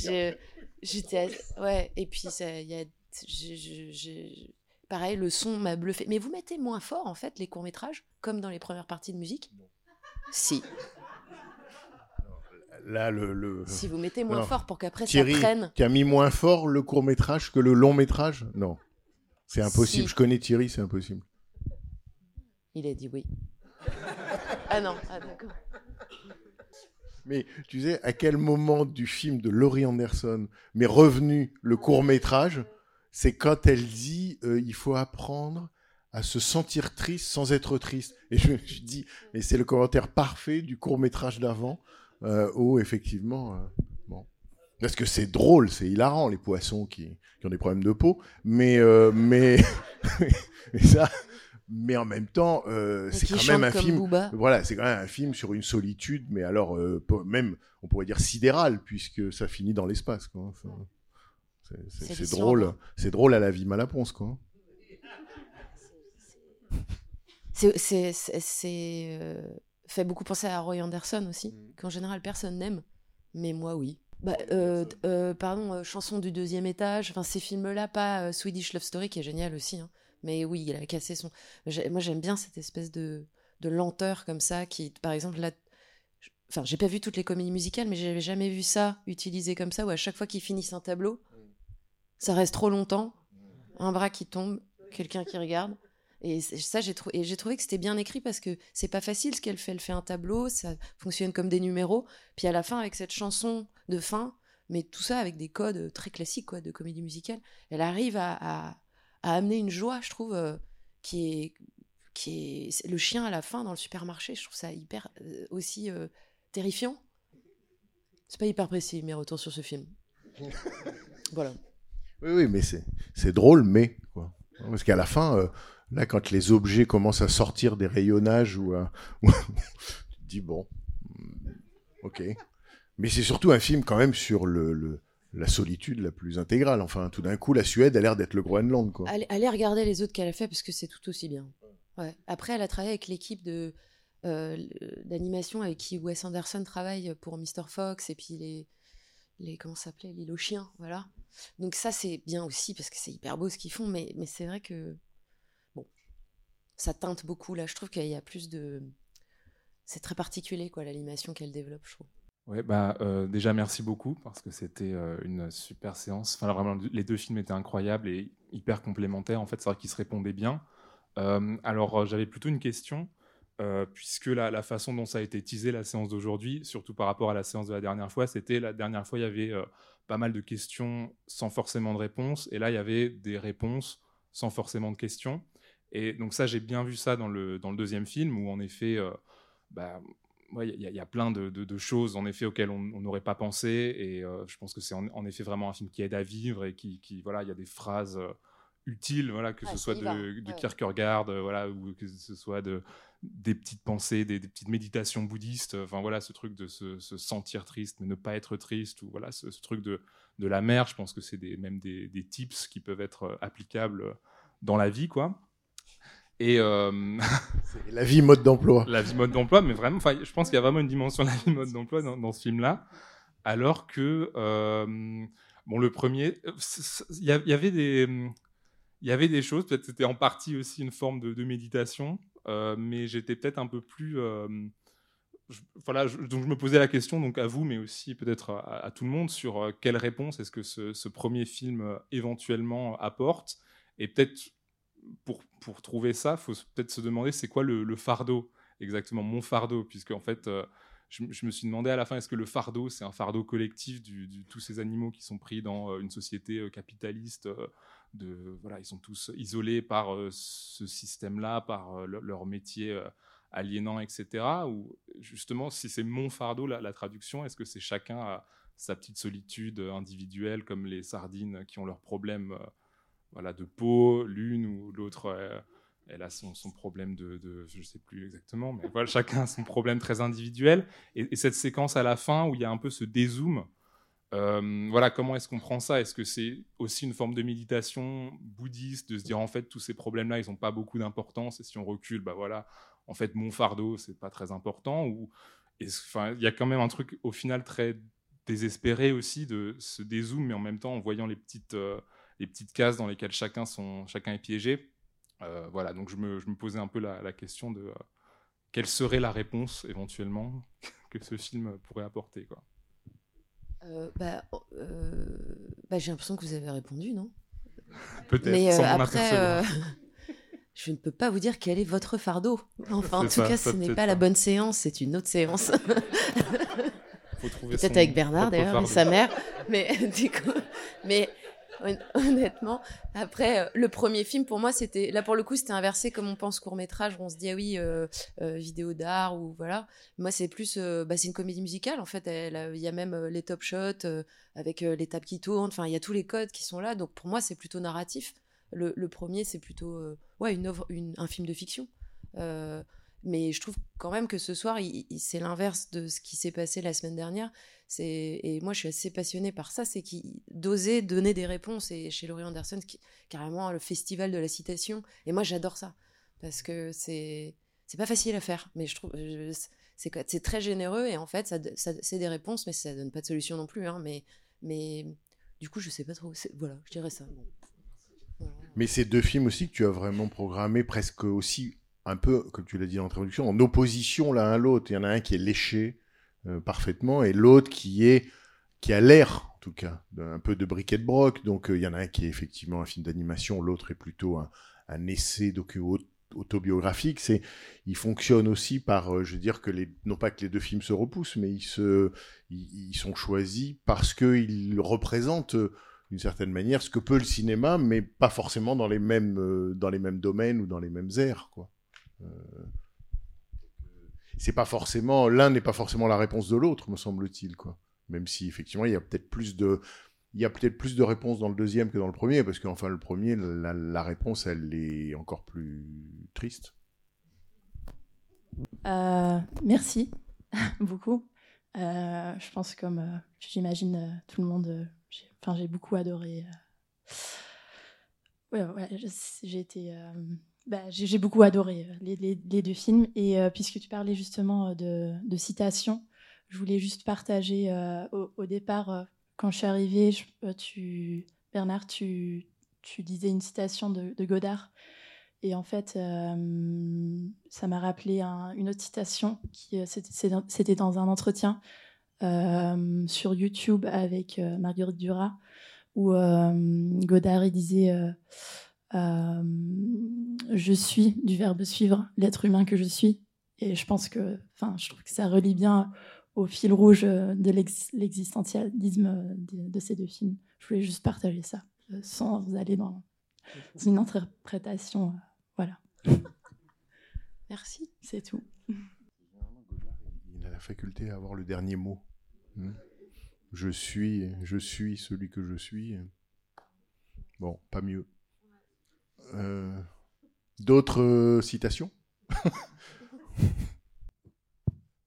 j'étais, ouais, et puis ça, il y a, je- je- je- pareil, le son m'a bluffé. Mais vous mettez moins fort en fait les courts métrages, comme dans les premières parties de musique? Si, Là, le, le- si vous mettez moins Non. fort pour qu'après ça Thierry prenne. qui a mis moins fort le court métrage que le long métrage Non, c'est impossible. Si. Je connais Thierry, c'est impossible. Il a dit oui. ah non, ah d'accord. Mais tu sais, à quel moment du film de Laurie Anderson m'est revenu le court métrage C'est quand elle dit euh, il faut apprendre à se sentir triste sans être triste. Et je me suis dit, mais c'est le commentaire parfait du court métrage d'avant, euh, où effectivement, euh, bon, parce que c'est drôle, c'est hilarant les poissons qui, qui ont des problèmes de peau, mais euh, mais mais ça, mais en même temps, euh, c'est quand même un film. Booba. Voilà, c'est quand même un film sur une solitude, mais alors même, on pourrait dire sidérale, puisque ça finit dans l'espace. quoi. C'est- drôle, c'est drôle à la vie Malaponce, quoi. C'est, fait beaucoup penser à Roy Anderson aussi, qu'en général personne n'aime, mais moi oui. Bah, euh, euh, pardon, euh, chanson du deuxième étage, enfin ces films-là, pas euh, Swedish Love Story qui est génial aussi, hein. mais oui, il a cassé son. Moi j'aime bien cette espèce de, de lenteur comme ça, qui, par exemple, là, enfin j'ai pas vu toutes les comédies musicales, mais j'avais jamais vu ça utilisé comme ça, où à chaque fois qu'ils finissent un tableau, ça reste trop longtemps, un bras qui tombe, quelqu'un qui regarde. Et ça, j'ai trou- trouvé que c'était bien écrit parce que c'est pas facile ce qu'elle fait. Elle fait un tableau, ça fonctionne comme des numéros. Puis à la fin, avec cette chanson de fin, mais tout ça avec des codes très classiques quoi, de comédie musicale, elle arrive à, à- à amener une joie, je trouve, euh, qui est qui est le chien à la fin dans le supermarché. Je trouve ça hyper euh, aussi euh, terrifiant. C'est pas hyper précis mes retours sur ce film. voilà. Oui, oui, mais c'est c'est drôle, mais quoi. Parce qu'à la fin, euh, là, quand les objets commencent à sortir des rayonnages ou, tu te dis bon, hmm, ok. Mais c'est surtout un film quand même sur le, la solitude la plus intégrale. Enfin, tout d'un coup, la Suède a l'air d'être le Groenland, quoi. Allez, allez regarder les autres qu'elle a fait parce que c'est tout aussi bien. Ouais. Après, elle a travaillé avec l'équipe de euh, d'animation avec qui Wes Anderson travaille pour Mr. Fox et puis les, les comment s'appelait l'île aux chiens, voilà. donc ça, c'est bien aussi parce que c'est hyper beau ce qu'ils font, mais, mais c'est vrai que ça teinte beaucoup là. Je trouve qu'il y a plus de, c'est très particulier quoi l'animation qu'elle développe, je trouve. Ouais, bah, euh, déjà merci beaucoup parce que c'était euh, une super séance. Enfin, vraiment, les deux films étaient incroyables et hyper complémentaires. En fait, c'est vrai qu'ils se répondaient bien. Euh, alors, j'avais plutôt une question, puisque la, façon dont ça a été teasé la séance d'aujourd'hui, surtout par rapport à la séance de la dernière fois, c'était la dernière fois, il y avait pas mal de questions sans forcément de réponses, et là, il y avait des réponses sans forcément de questions. Et donc ça, j'ai bien vu ça dans le, dans le deuxième film, où en effet, euh, bah, ouais, il y, a- il y a plein de, de- de choses en effet auxquelles on n'aurait pas pensé, et euh, je pense que c'est en, en effet vraiment un film qui aide à vivre et qui, qui voilà, il y a des phrases euh, utiles, voilà, que Ah, ce soit va. de, de Ouais. Kierkegaard, euh, voilà, ou que ce soit de des petites pensées, des, des petites méditations bouddhistes, enfin voilà, ce truc de se, se sentir triste mais ne pas être triste, ou voilà, ce, ce truc de, de la mer, je pense que c'est des, même des, des tips qui peuvent être applicables dans la vie, quoi. Et euh, La vie mode d'emploi. la vie mode d'emploi, mais vraiment, je pense qu'il y a vraiment une dimension de la vie mode d'emploi dans, dans ce film-là, alors que euh, bon, le premier, euh, il y, avait des, il y avait des choses, peut-être c'était en partie aussi une forme de, de méditation, euh, mais j'étais peut-être un peu plus, je- voilà, je- donc je me posais la question donc à vous, mais aussi peut-être à, à tout le monde sur quelle réponse est-ce que ce, ce premier film éventuellement apporte, et peut-être pour, trouver ça, il faut peut-être se demander c'est quoi le, fardeau, exactement mon fardeau, puisque en fait, euh, je, me suis demandé à la fin, est-ce que le fardeau, c'est un fardeau collectif de tous ces animaux qui sont pris dans euh, une société euh, capitaliste de, voilà, Ils sont tous isolés par ce système-là, par le- leur métier aliénant, etc. Ou justement, si c'est mon fardeau, la, traduction, est-ce que c'est chacun a sa petite solitude individuelle, comme les sardines qui ont leurs problèmes voilà, de peau, l'une ou l'autre, euh, elle a son, son problème de, je sais plus exactement, mais voilà, chacun a son problème très individuel. Et, et cette séquence à la fin où il y a un peu ce dézoom, euh, voilà, comment est-ce qu'on prend ça? Est-ce que c'est aussi une forme de méditation bouddhiste, de se dire en fait tous ces problèmes-là, ils n'ont pas beaucoup d'importance, et si on recule, bah voilà, en fait mon fardeau, c'est pas très important, ou il y a quand même un truc au final très désespéré aussi de ce dézoom, mais en même temps en voyant les petites euh, les petites cases dans lesquelles chacun, sont, chacun est piégé. Euh, voilà, donc je me, je me posais un peu la, la question de euh, quelle serait la réponse éventuellement que ce film pourrait apporter. Quoi. Euh, bah, euh, bah, j'ai l'impression que vous avez répondu, non? Peut-être, Mais sans après, je ne peux pas vous dire quel est votre fardeau. Enfin, en tout ça, cas, ce n'est pas la bonne séance, c'est une autre séance. Peut-être avec Bernard d'ailleurs sa mère. Mais du coup, mais honnêtement, après euh, le premier film pour moi c'était là pour le coup c'était inversé comme on pense court métrage où on se dit ah oui euh, euh, vidéo d'art ou voilà. Moi c'est plus bah, c'est une comédie musicale en fait. Il y a même les top shots avec les tables qui tournent. Enfin il y a tous les codes qui sont là. Donc pour moi c'est plutôt narratif. Le, premier c'est plutôt ouais une œuvre, un film de fiction. Mais je trouve quand même que ce soir, c'est l'inverse de ce qui s'est passé la semaine dernière. C'est et moi, je suis assez passionnée par ça, c'est qu'il d'oser donner des réponses. Et chez Laurie Anderson, qui carrément le festival de la citation. Et moi, j'adore ça parce que c'est c'est pas facile à faire, mais je trouve je- c'est très généreux et en fait, ça, c'est des réponses, mais ça donne pas de solution non plus. Hein, mais mais du coup, je sais pas trop. Voilà, je dirais ça. Mais c'est deux films aussi que tu as vraiment programmés presque aussi un peu, comme tu l'as dit en introduction, en opposition l'un à l'autre. Il y en a un qui est léché euh, parfaitement et l'autre qui est qui a l'air, en tout cas, d'un peu de briquet de broc. Donc euh, il y en a un qui est effectivement un film d'animation, l'autre est plutôt un, un essai docu autobiographique. C'est, il fonctionne aussi par, euh, je veux dire que les, non pas que les deux films se repoussent, mais ils se, ils, sont choisis parce qu'ils représentent euh, d'une certaine manière ce que peut le cinéma, mais pas forcément dans les mêmes, dans les mêmes domaines ou dans les mêmes aires, quoi. Euh, c'est pas forcément, l'un n'est pas forcément la réponse de l'autre, me semble-t-il, quoi. Même si effectivement il y a peut-être plus de, il y a peut-être plus de réponses dans le deuxième que dans le premier, parce qu'enfin le premier, la, réponse, elle est encore plus triste. Euh, merci beaucoup. Euh, je pense comme j'imagine tout le monde, j'ai, enfin j'ai beaucoup adoré. Ouais, ouais, j'ai été, bah, j'ai, beaucoup adoré euh, les, deux films et euh, puisque tu parlais justement euh, de, de citations, je voulais juste partager au, départ. quand je suis arrivée, Bernard, tu, disais une citation de, Godard. Et en fait, ça m'a rappelé un- une autre citation qui c'était- dans- un entretien sur YouTube avec Marguerite Duras, où Godard il disait Je suis du verbe suivre, l'être humain que je suis. Et je pense que, enfin, je trouve que ça relie bien au fil rouge euh, de l'ex- l'existentialisme euh, de, de ces deux films. Je voulais juste partager ça, euh, sans aller dans une interprétation. euh, voilà. Merci. C'est tout. Il a la faculté à avoir le dernier mot. Hmm. Je suis, je suis celui que je suis. Bon, pas mieux. Euh, D'autres euh, citations?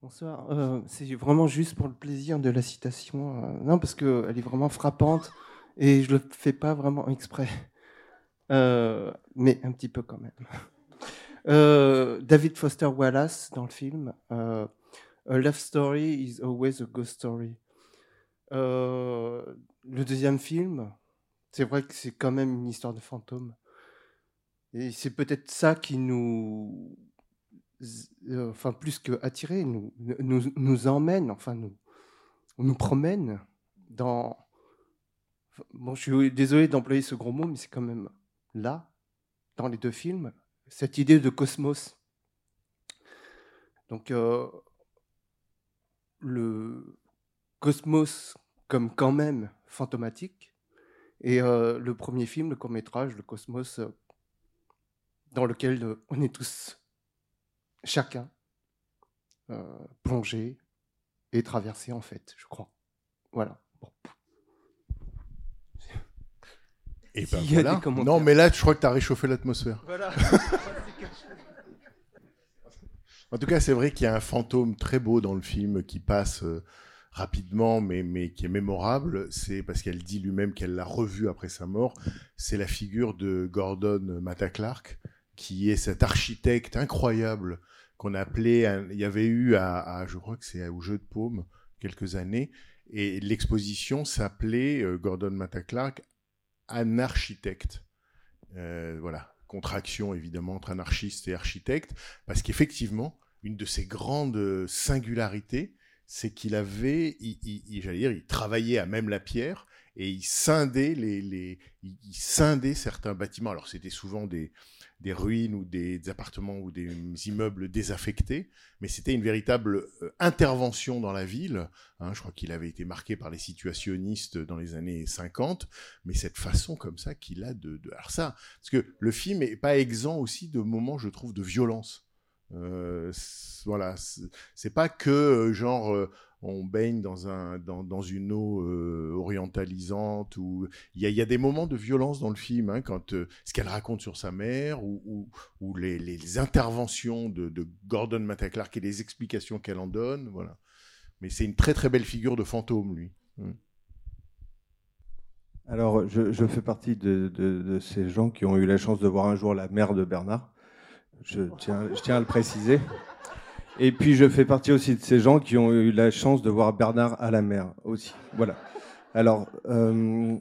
Bonsoir. Euh, c'est vraiment juste pour le plaisir de la citation. non, parce qu'elle est vraiment frappante et je le fais pas vraiment exprès. Mais un petit peu quand même. David Foster Wallace dans le film. a love story is always a ghost story. Le deuxième film, c'est vrai que c'est quand même une histoire de fantôme. Et c'est peut-être ça qui nous euh, enfin plus que attirer, nous, emmène, enfin nous, promène dans. Bon, je suis désolé d'employer ce gros mot, mais c'est quand même là, dans les deux films, cette idée de cosmos. Donc, euh, le cosmos comme quand même fantomatique, et euh, le premier film, le court métrage, le cosmos, dans lequel euh, on est tous chacun euh, plongé et traversé en fait, je crois. Voilà. Bon. Et ben y a voilà. des commentaires. Non, mais là, je crois que tu as réchauffé l'atmosphère. Voilà. En tout cas, c'est vrai qu'il y a un fantôme très beau dans le film qui passe euh, rapidement, mais, mais qui est mémorable. C'est parce qu'elle dit lui-même qu'elle l'a revu après sa mort. C'est la figure de Gordon Matta Clark, qui est cet architecte incroyable qu'on appelait. un- il y avait eu je crois que c'est au Jeu de Paume quelques années, et l'exposition s'appelait euh, Gordon Matta Clark, un architecte. Euh, voilà, contraction évidemment entre anarchiste et architecte, parce qu'effectivement, une de ses grandes singularités, c'est qu'il avait, j'allais dire, il travaillait à même la pierre et il scindait les, il scindait certains bâtiments. Alors c'était souvent des des ruines ou des, appartements ou des immeubles désaffectés, mais c'était une véritable euh, intervention dans la ville. hein. je crois qu'il avait été marqué par les situationnistes dans les années 50, mais cette façon comme ça qu'il a de, de... Alors ça, parce que le film est pas exempt aussi de moments, je trouve, de violence. Euh, voilà, c'est pas que euh, genre on baigne dans un dans, dans une eau euh, orientalisante ou il y a, des moments de violence dans le film hein, quand euh, ce qu'elle raconte sur sa mère ou, les, interventions de, de Gordon Matta Clark et les explications qu'elle en donne. Mais c'est une très très belle figure de fantôme lui. Mm. Alors, je, fais partie de, ces gens qui ont eu la chance de voir un jour la mère de Bernard. Je tiens à le préciser. Et puis, je fais partie aussi de ces gens qui ont eu la chance de voir Bernard à la mer aussi. Voilà. Alors, euh,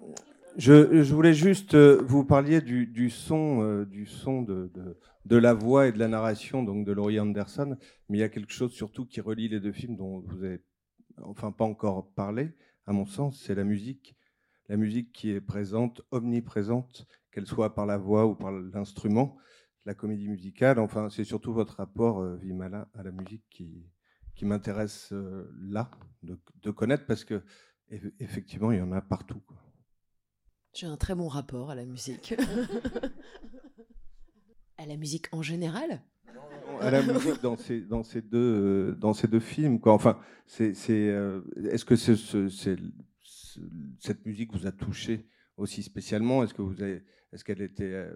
je, voulais juste euh, vous parliez du, son, euh, du son de, de, de la voix et de la narration donc de Laurie Anderson, mais il y a quelque chose surtout qui relie les deux films dont vous avez enfin pas encore parlé, à mon sens, c'est la musique la musique qui est présente, omniprésente, qu'elle soit par la voix ou par l'instrument, la comédie musicale. Enfin, c'est surtout votre rapport, euh, Vimala, à la musique qui, qui m'intéresse euh, là, de, de connaître, parce que eff- effectivement, il y en a partout. J'ai un très bon rapport à la musique. à la musique en général? À la musique dans ces, dans ces, deux, euh, dans ces deux films. Quoi. Enfin, c'est, c'est, euh, est-ce que cette musique vous a touché aussi spécialement? Est-ce que vous avez, est-ce qu'elle était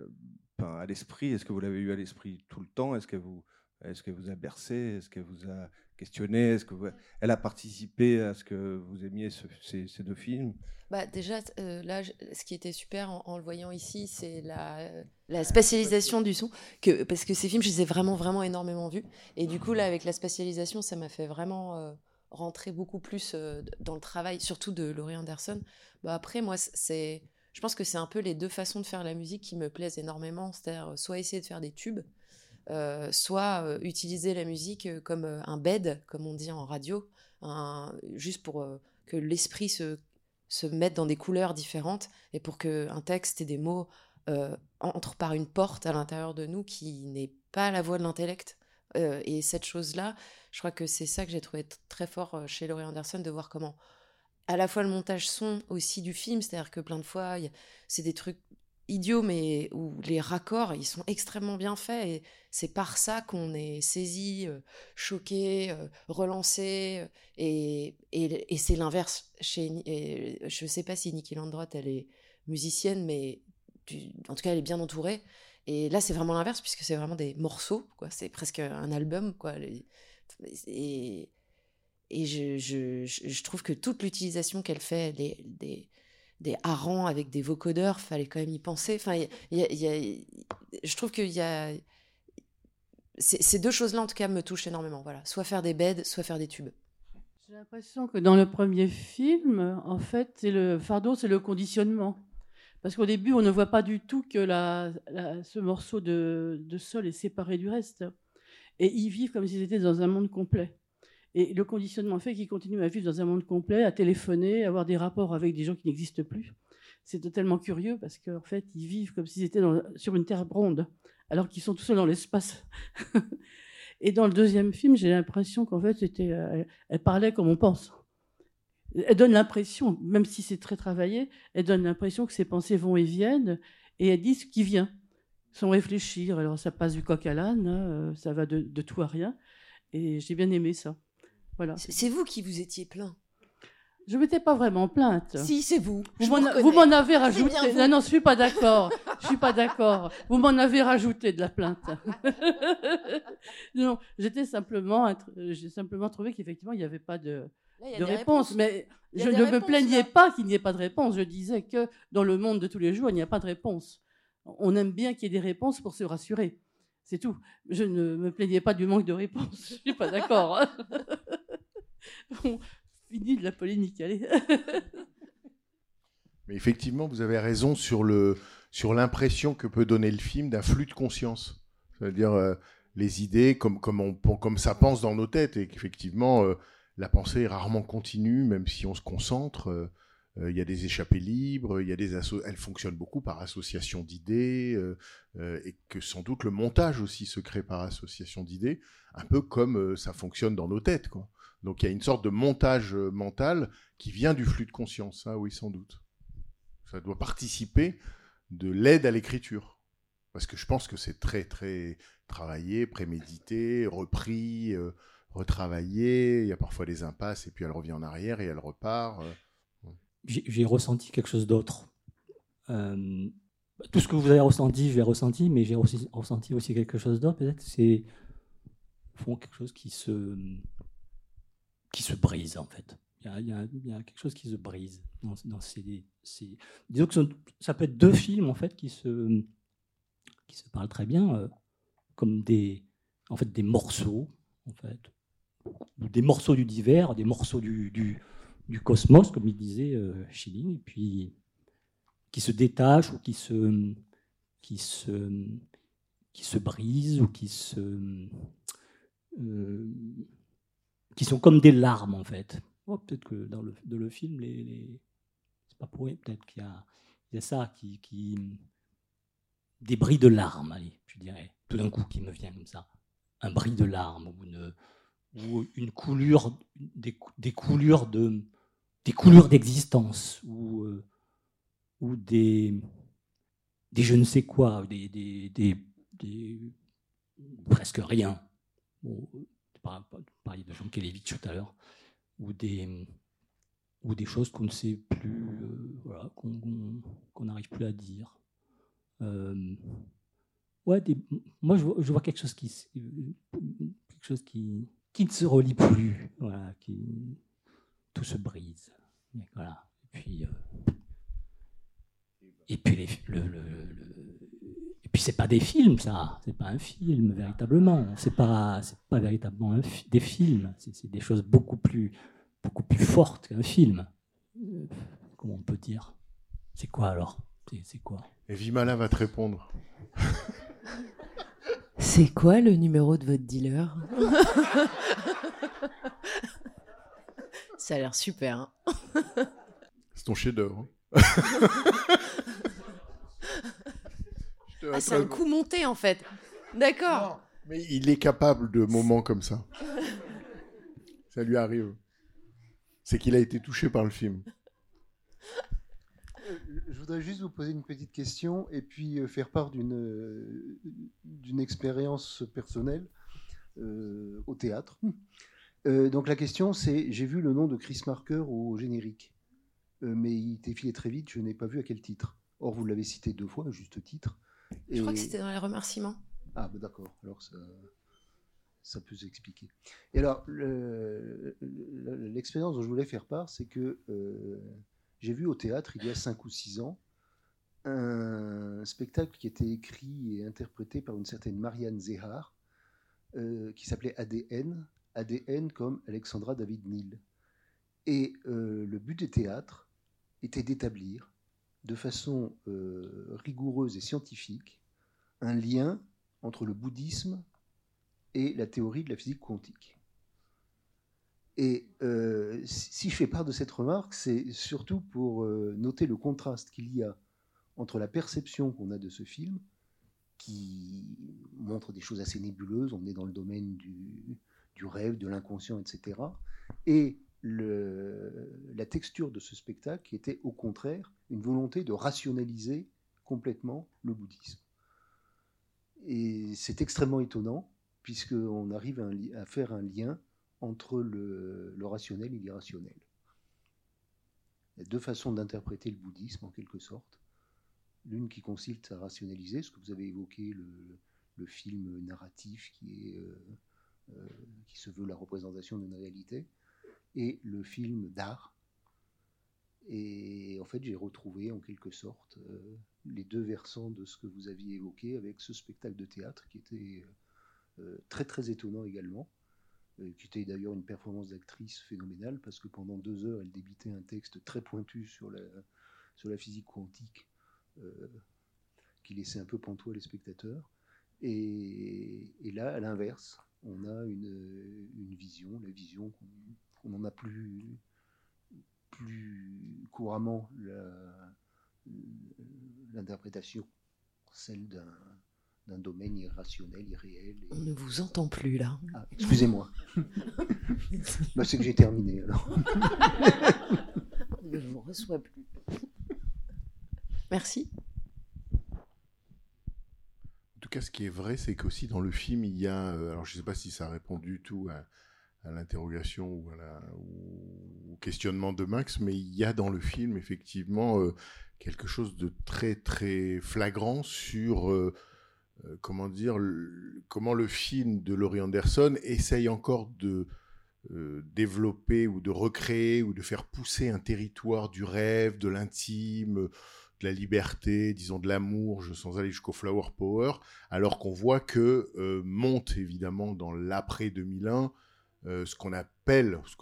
enfin, à l'esprit? Est-ce que vous l'avez eu à l'esprit tout le temps? Est-ce qu'elle vous, est-ce qu'elle vous a bercé? Est-ce qu'elle vous a questionné? Est-ce que vous- elle a participé à ce que vous aimiez ce- ces, ces deux films? Bah déjà, euh, là, ce qui était super en, en le voyant ici, c'est la, la spatialisation du son. Que, parce que ces films, je les ai vraiment, vraiment énormément vus. Et du coup, là, avec la spatialisation, ça m'a fait vraiment, euh, rentrer beaucoup plus euh, dans le travail, surtout de Laurie Anderson. Bah, après, moi, c'est, je pense que c'est un peu les deux façons de faire la musique qui me plaisent énormément. C'est-à-dire, euh, soit essayer de faire des tubes, euh, soit euh, utiliser la musique comme un bed, comme on dit en radio, un- juste pour que l'esprit se, se mette dans des couleurs différentes et pour qu'un texte et des mots entrent par une porte à l'intérieur de nous qui n'est pas la voix de l'intellect. Et cette chose-là, je crois que c'est ça que j'ai trouvé très fort chez Laurie Anderson, de voir comment à la fois le montage son aussi du film, c'est-à-dire que plein de fois, c'est des trucs idiots, mais où les raccords, ils sont extrêmement bien faits, et c'est par ça qu'on est saisi, euh, choqué, euh, relancé, euh, et, et, c'est l'inverse. Chez, et je sais pas si Nikki Landrot, elle est musicienne, mais en tout cas, elle est bien entourée. Et là, c'est vraiment l'inverse, puisque c'est vraiment des morceaux, quoi. C'est presque un album, quoi. Et, et je, trouve que toute l'utilisation qu'elle fait des, des, des avec des vocodeurs, fallait quand même y penser. Enfin, je trouve qu'il y a. Ces deux choses-là, en tout cas, me touchent énormément. Voilà. Soit faire des beds, soit faire des tubes. J'ai l'impression que dans le premier film, en fait, c'est le fardeau, c'est le conditionnement. Parce qu'au début, on ne voit pas du tout que la- ce morceau de sol est séparé du reste. Et ils vivent comme s'ils étaient dans un monde complet. Et le conditionnement fait qu'ils continuent à vivre dans un monde complet, à téléphoner, à avoir des rapports avec des gens qui n'existent plus. C'est totalement curieux parce qu'en fait, ils vivent comme s'ils étaient sur une terre ronde, alors qu'ils sont tout seuls dans l'espace. Et dans le deuxième film, j'ai l'impression qu'en fait, euh, elle, parlait comme on pense. Elle donne l'impression, même si c'est très travaillé, elle donne l'impression que ses pensées vont et viennent, et elle dit ce qui vient, sans réfléchir. Alors ça passe du coq à l'âne, euh, ça va de tout à rien, et j'ai bien aimé ça. Voilà. C'est vous qui vous étiez plaint. Je m'étais pas vraiment plainte. Si, c'est vous. Vous m'en avez rajouté. Non, non, je suis pas d'accord. Je suis pas d'accord. Vous m'en avez rajouté de la plainte. non, j'étais simplement, j'ai simplement trouvé qu'effectivement il n'y avait pas de, Là, réponse. Mais je ne me plaignais là. pas qu'il n'y ait pas de réponse. Je disais que dans le monde de tous les jours, il n'y a pas de réponse. On aime bien qu'il y ait des réponses pour se rassurer. C'est tout. Je ne me plaignais pas du manque de réponses. Je suis pas d'accord. hein. bon, fini de la polémique, allez. Mais effectivement, vous avez raison sur le sur l'impression que peut donner le film d'un flux de conscience. C'est-à-dire euh, les idées comme comme on comme ça pense dans nos têtes et qu'effectivement euh, la pensée est rarement continue, même si on se concentre. euh, Il y a des échappées libres, il y a des elles fonctionnent beaucoup par association d'idées, et que sans doute le montage aussi se crée par association d'idées, un peu comme ça fonctionne dans nos têtes. Donc il y a une sorte de montage euh, mental qui vient du flux de conscience, ça oui sans doute. Ça doit participer de l'aide à l'écriture. Parce que je pense que c'est très très travaillé, prémédité, repris, euh, retravaillé. Il y a parfois des impasses et puis elle revient en arrière et elle repart. euh. j'ai ressenti quelque chose d'autre. Tout ce que vous avez ressenti, je l'ai ressenti, mais j'ai ressenti aussi quelque chose d'autre. Peut-être c'est au fond quelque chose qui se qui se brise en fait. Il y a, quelque chose qui se brise dans, ces, Disons que ça peut être deux films en fait qui se qui se parlent très bien, euh, comme des en fait des morceaux en fait, des morceaux du divers, des morceaux du, du, du cosmos, comme il disait euh, Schilling, et puis qui se détachent ou qui se, qui se, qui se brisent ou qui se, euh, qui sont comme des larmes en fait. Oh, peut-être que dans le, film, c'est pas pour rien, peut-être qu'il y a, ça qui, qui, des bris de larmes, allez, je dirais, tout d'un coup qui me vient comme ça, un bris de larmes ou une, ou une coulure, des, des coulures de, des coulures d'existence ou, euh, ou des, des je ne sais quoi, des, des, des, presque rien. Bon, vous parliez de Jean Kelevitch tout à l'heure, ou des, ou des choses qu'on ne sait plus, euh, voilà, qu'on n'arrive plus à dire. Euh, ouais, moi je vois, quelque chose qui, quelque chose qui, qui ne se relie plus, voilà, qui tout se brise, voilà. Et puis, euh, et puis les, le, puis c'est pas des films, ça. C'est pas un film véritablement. C'est pas, c'est pas véritablement un fi- des films. C'est des choses beaucoup plus, beaucoup plus fortes qu'un film. Euh, Comment on peut dire? C'est quoi alors? C'est- C'est quoi? Et Vimala va te répondre. C'est quoi le numéro de votre dealer? Ça a l'air super. hein. C'est ton chef-d'œuvre. ah, c'est un coup monté en fait. D'accord. Mais il est capable de moments comme ça. Ça lui arrive. C'est qu'il a été touché par le film. Euh, Je voudrais juste vous poser une petite question et puis euh, faire part d'une euh, d'une expérience personnelle euh, au théâtre. Euh, donc la question c'est, j'ai vu le nom de Chris Marker au générique, Euh, mais il était filé très vite, je n'ai pas vu à quel titre. Or vous l'avez cité deux fois, à juste titre. Je crois que c'était dans les remerciements. ah, bah d'accord, alors ça, ça peut s'expliquer. Et alors, le- le- l'expérience dont je voulais faire part, c'est que euh, j'ai vu au théâtre, il y a 5 ou 6 ans, un spectacle qui était écrit et interprété par une certaine Marianne Zehar, euh, qui s'appelait ADN, ADN comme Alexandra David Neal. Et euh, le but des théâtres était d'établir de façon rigoureuse et scientifique un lien entre le bouddhisme et la théorie de la physique quantique. Et euh, si je fais part de cette remarque, c'est surtout pour euh, noter le contraste qu'il y a entre la perception qu'on a de ce film, qui montre des choses assez nébuleuses, on est dans le domaine du, du rêve, de l'inconscient, etc., et la texture de ce spectacle qui était au contraire une volonté de rationaliser complètement le bouddhisme. Et c'est extrêmement étonnant, puisqu'on arrive à, faire un lien entre le, rationnel et l'irrationnel. Il y a deux façons d'interpréter le bouddhisme, en quelque sorte. L'une qui consiste à rationaliser, ce que vous avez évoqué, le, film narratif euh, euh, qui se veut la représentation d'une réalité, et le film d'art. Et en fait, j'ai retrouvé en quelque sorte euh, les deux versants de ce que vous aviez évoqué avec ce spectacle de théâtre qui était euh, très très étonnant également, euh, qui était d'ailleurs une performance d'actrice phénoménale parce que pendant deux heures, elle débitait un texte très pointu sur la, physique quantique euh, qui laissait un peu pantois les spectateurs. Et, là, à l'inverse, on a une, vision, la vision qu'on qu'on en a plus, plus couramment l'interprétation, celle d'un domaine irrationnel, irréel. et- On ne vous entend plus là. Ah, excusez-moi. Bah, c'est que j'ai terminé alors. On ne vous reçoit plus. Merci. En tout cas, ce qui est vrai, c'est qu'aussi dans le film, il y a. euh, alors, je ne sais pas si ça répond du tout à, à l'interrogation ou, au questionnement de Max, mais il y a dans le film, effectivement, euh, quelque chose de très, très flagrant sur. euh, euh, comment dire, comment le film de Laurie Anderson essaye encore de développer ou de recréer ou de faire pousser un territoire du rêve, de l'intime, de la liberté, disons de l'amour, sans aller jusqu'au flower power, alors qu'on voit que monte évidemment dans l'après 2001 euh, ce qu'on appelle, ce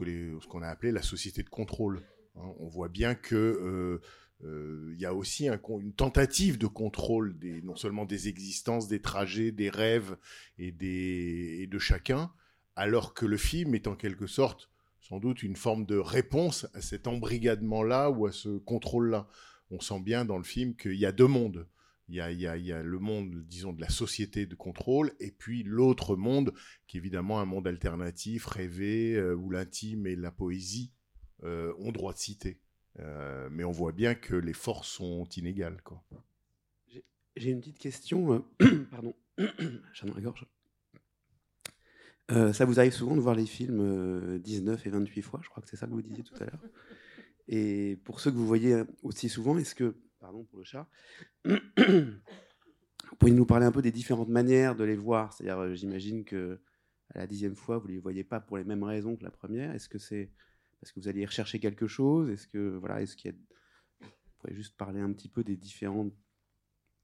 qu'on a appelé la société de contrôle. hein. on voit bien que euh, euh, il y a aussi une tentative de contrôle des, non seulement des existences, des trajets, des rêves et, des, et de chacun, alors que le film est en quelque sorte sans doute une forme de réponse à cet embrigadement-là ou à ce contrôle-là. On sent bien dans le film qu'il y a deux mondes. Il y a, le monde, disons, de la société de contrôle, et puis l'autre monde, qui est évidemment un monde alternatif, rêvé, euh, où l'intime et la poésie euh, ont droit de citer. Euh, mais on voit bien que les forces sont inégales. Quoi. J'ai une petite question. pardon, j'ai la gorge. Ça vous arrive souvent de voir les films euh, 19 et 28 fois, je crois que c'est ça que vous disiez tout à l'heure. Et pour ceux que vous voyez aussi souvent, est-ce que, pardon pour le chat, vous pouvez nous parler un peu des différentes manières de les voir C'est-à-dire, euh, j'imagine que à la dixième fois, vous ne les voyez pas pour les mêmes raisons que la première. Est-ce que c'est parce que vous allez rechercher quelque chose? Est-ce que voilà, est-ce qu'il y a, vous pourriez juste parler un petit peu des différentes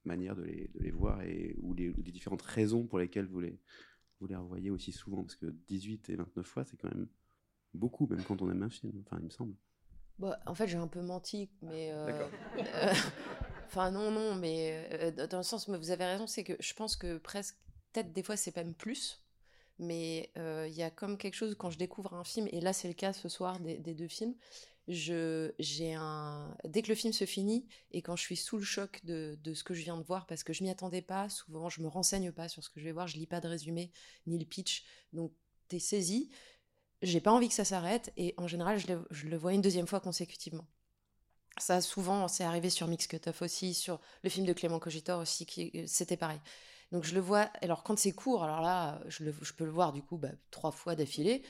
manière de les, voir et ou ou les différentes raisons pour lesquelles vous les, vous les revoyez aussi souvent? Parce que 18 et 29 fois, c'est quand même beaucoup, même quand on aime un film, enfin, il me semble. Bah, en fait, j'ai un peu menti, mais. euh, euh, Enfin, non, non, mais euh, dans le sens, mais vous avez raison, c'est que je pense que presque, peut-être des fois, c'est même plus, mais euh, il y a comme quelque chose quand je découvre un film, et là, c'est le cas ce soir des, des deux films. Je, j'ai un, dès que le film se finit et quand je suis sous le choc de, de ce que je viens de voir, parce que je m'y attendais pas, souvent je me renseigne pas sur ce que je vais voir, je lis pas de résumé ni le pitch, donc t'es saisi. J'ai pas envie que ça s'arrête et en général, je le, vois une deuxième fois consécutivement. Ça, souvent, c'est arrivé sur Mix Cut Off aussi, sur le film de Clément Cogitor aussi, qui euh, c'était pareil. Donc je le vois, alors quand c'est court, alors là, je, peux le voir du coup bah, trois fois d'affilée.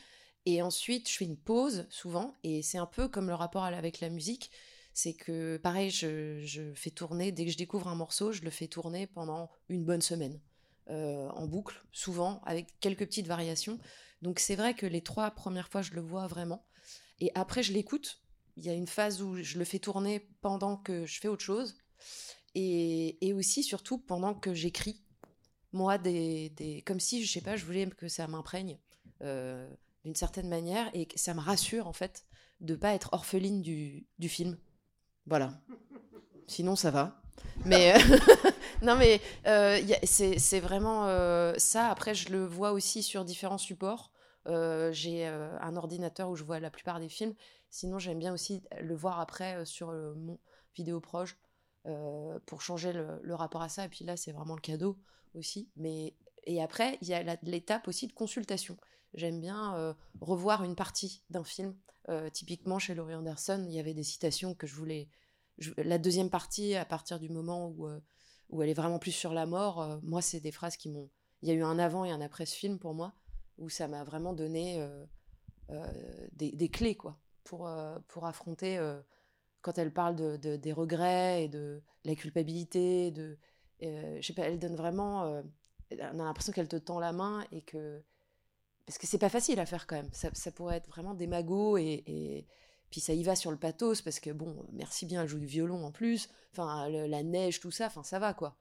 Et ensuite, je fais une pause souvent, et c'est un peu comme le rapport avec la musique. C'est que, pareil, je fais tourner, dès que je découvre un morceau, je le fais tourner pendant une bonne semaine, euh, en boucle, souvent, avec quelques petites variations. Donc c'est vrai que les trois premières fois, je le vois vraiment. Et après, je l'écoute. Il y a une phase où je le fais tourner pendant que je fais autre chose. Et, et aussi, surtout, pendant que j'écris. Moi, des, des, comme si, je sais pas, je voulais que ça m'imprègne euh, d'une certaine manière et que ça me rassure, en fait, de pas être orpheline du, du film. Voilà. Sinon, ça va. Mais euh, non, mais euh, c'est vraiment euh, ça. Après, je le vois aussi sur différents supports. Euh, J'ai un ordinateur où je vois la plupart des films. Sinon, j'aime bien aussi le voir après sur mon vidéo proche pour changer le, rapport à ça. Et puis là, c'est vraiment le cadeau aussi. Mais et après, il y a l'étape aussi de consultation. J'aime bien revoir une partie d'un film. Typiquement, chez Laurie Anderson, il y avait des citations que je voulais. la deuxième partie, à partir du moment où, où elle est vraiment plus sur la mort, euh, moi, c'est des phrases qui m'ont. Il y a eu un avant et un après ce film pour moi, où ça m'a vraiment donné euh, euh, des, clés, quoi, pour, pour affronter. quand elle parle de, de- des regrets et de la culpabilité, de. je sais pas, elle donne vraiment. on a l'impression qu'elle te tend la main et que. Parce que c'est pas facile à faire quand même. Ça, pourrait être vraiment et, et- puis ça y va sur le pathos parce que bon, merci bien, elle joue du violon en plus. Enfin, la neige, tout ça, enfin ça va quoi.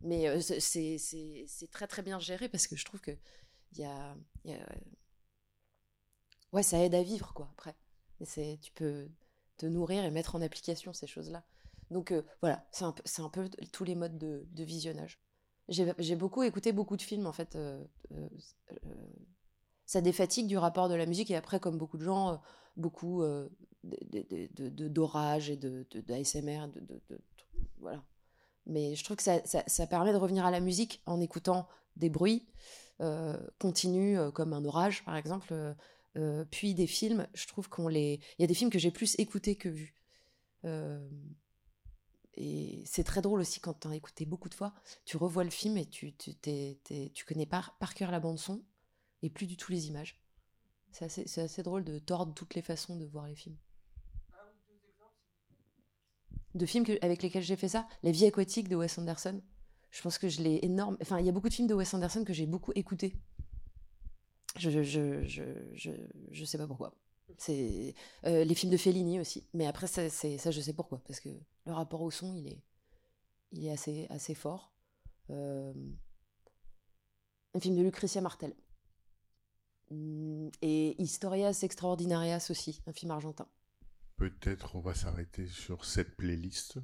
Mais euh, c'est- c'est très très bien géré parce que je trouve que il y a, ouais, ça aide à vivre quoi. Après, c'est tu peux te nourrir et mettre en application ces choses-là. Donc euh, voilà, c'est un, un peu tous les modes de, visionnage. J'ai beaucoup écouté beaucoup de films en fait. euh, euh, ça défatigue du rapport de la musique et après, comme beaucoup de gens, euh, beaucoup euh, de- de- de- de- d'orage et de, de, d'ASMR, de, de- de- voilà. Mais je trouve que ça, ça, permet de revenir à la musique en écoutant des bruits euh, continus euh, comme un orage par exemple, puis des films. Je trouve qu'on les, il y a des films que j'ai plus écoutés que vus. Et c'est très drôle aussi quand tu as écouté beaucoup de fois, tu revois le film et tu, tu, t'es- tu connais par, par cœur la bande son plus du tout les images. C'est assez, drôle de tordre toutes les façons de voir les films. De films avec lesquels j'ai fait ça, La vie aquatique de Wes Anderson. Je pense que je l'ai énorme. Enfin, il y a beaucoup de films de Wes Anderson que j'ai beaucoup écoutés. Je, je, je, je, je, sais pas pourquoi. C'est euh, les films de Fellini aussi. Mais après, ça, je sais pourquoi. Parce que le rapport au son, il est, il est assez, assez fort. Euh, un film de Lucretia Martel. Et Historias Extraordinarias aussi, un film argentin. Peut-être on va s'arrêter sur cette playlist.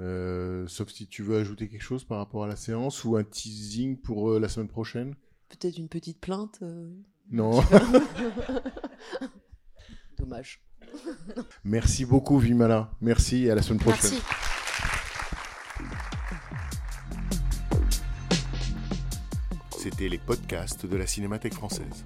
Euh, sauf si tu veux ajouter quelque chose par rapport à la séance ou un teasing pour euh, la semaine prochaine. Peut-être une petite plainte euh, Non. Dommage. Merci beaucoup Vimala. Merci et à la semaine prochaine. Merci. C'était les podcasts de la Cinémathèque française.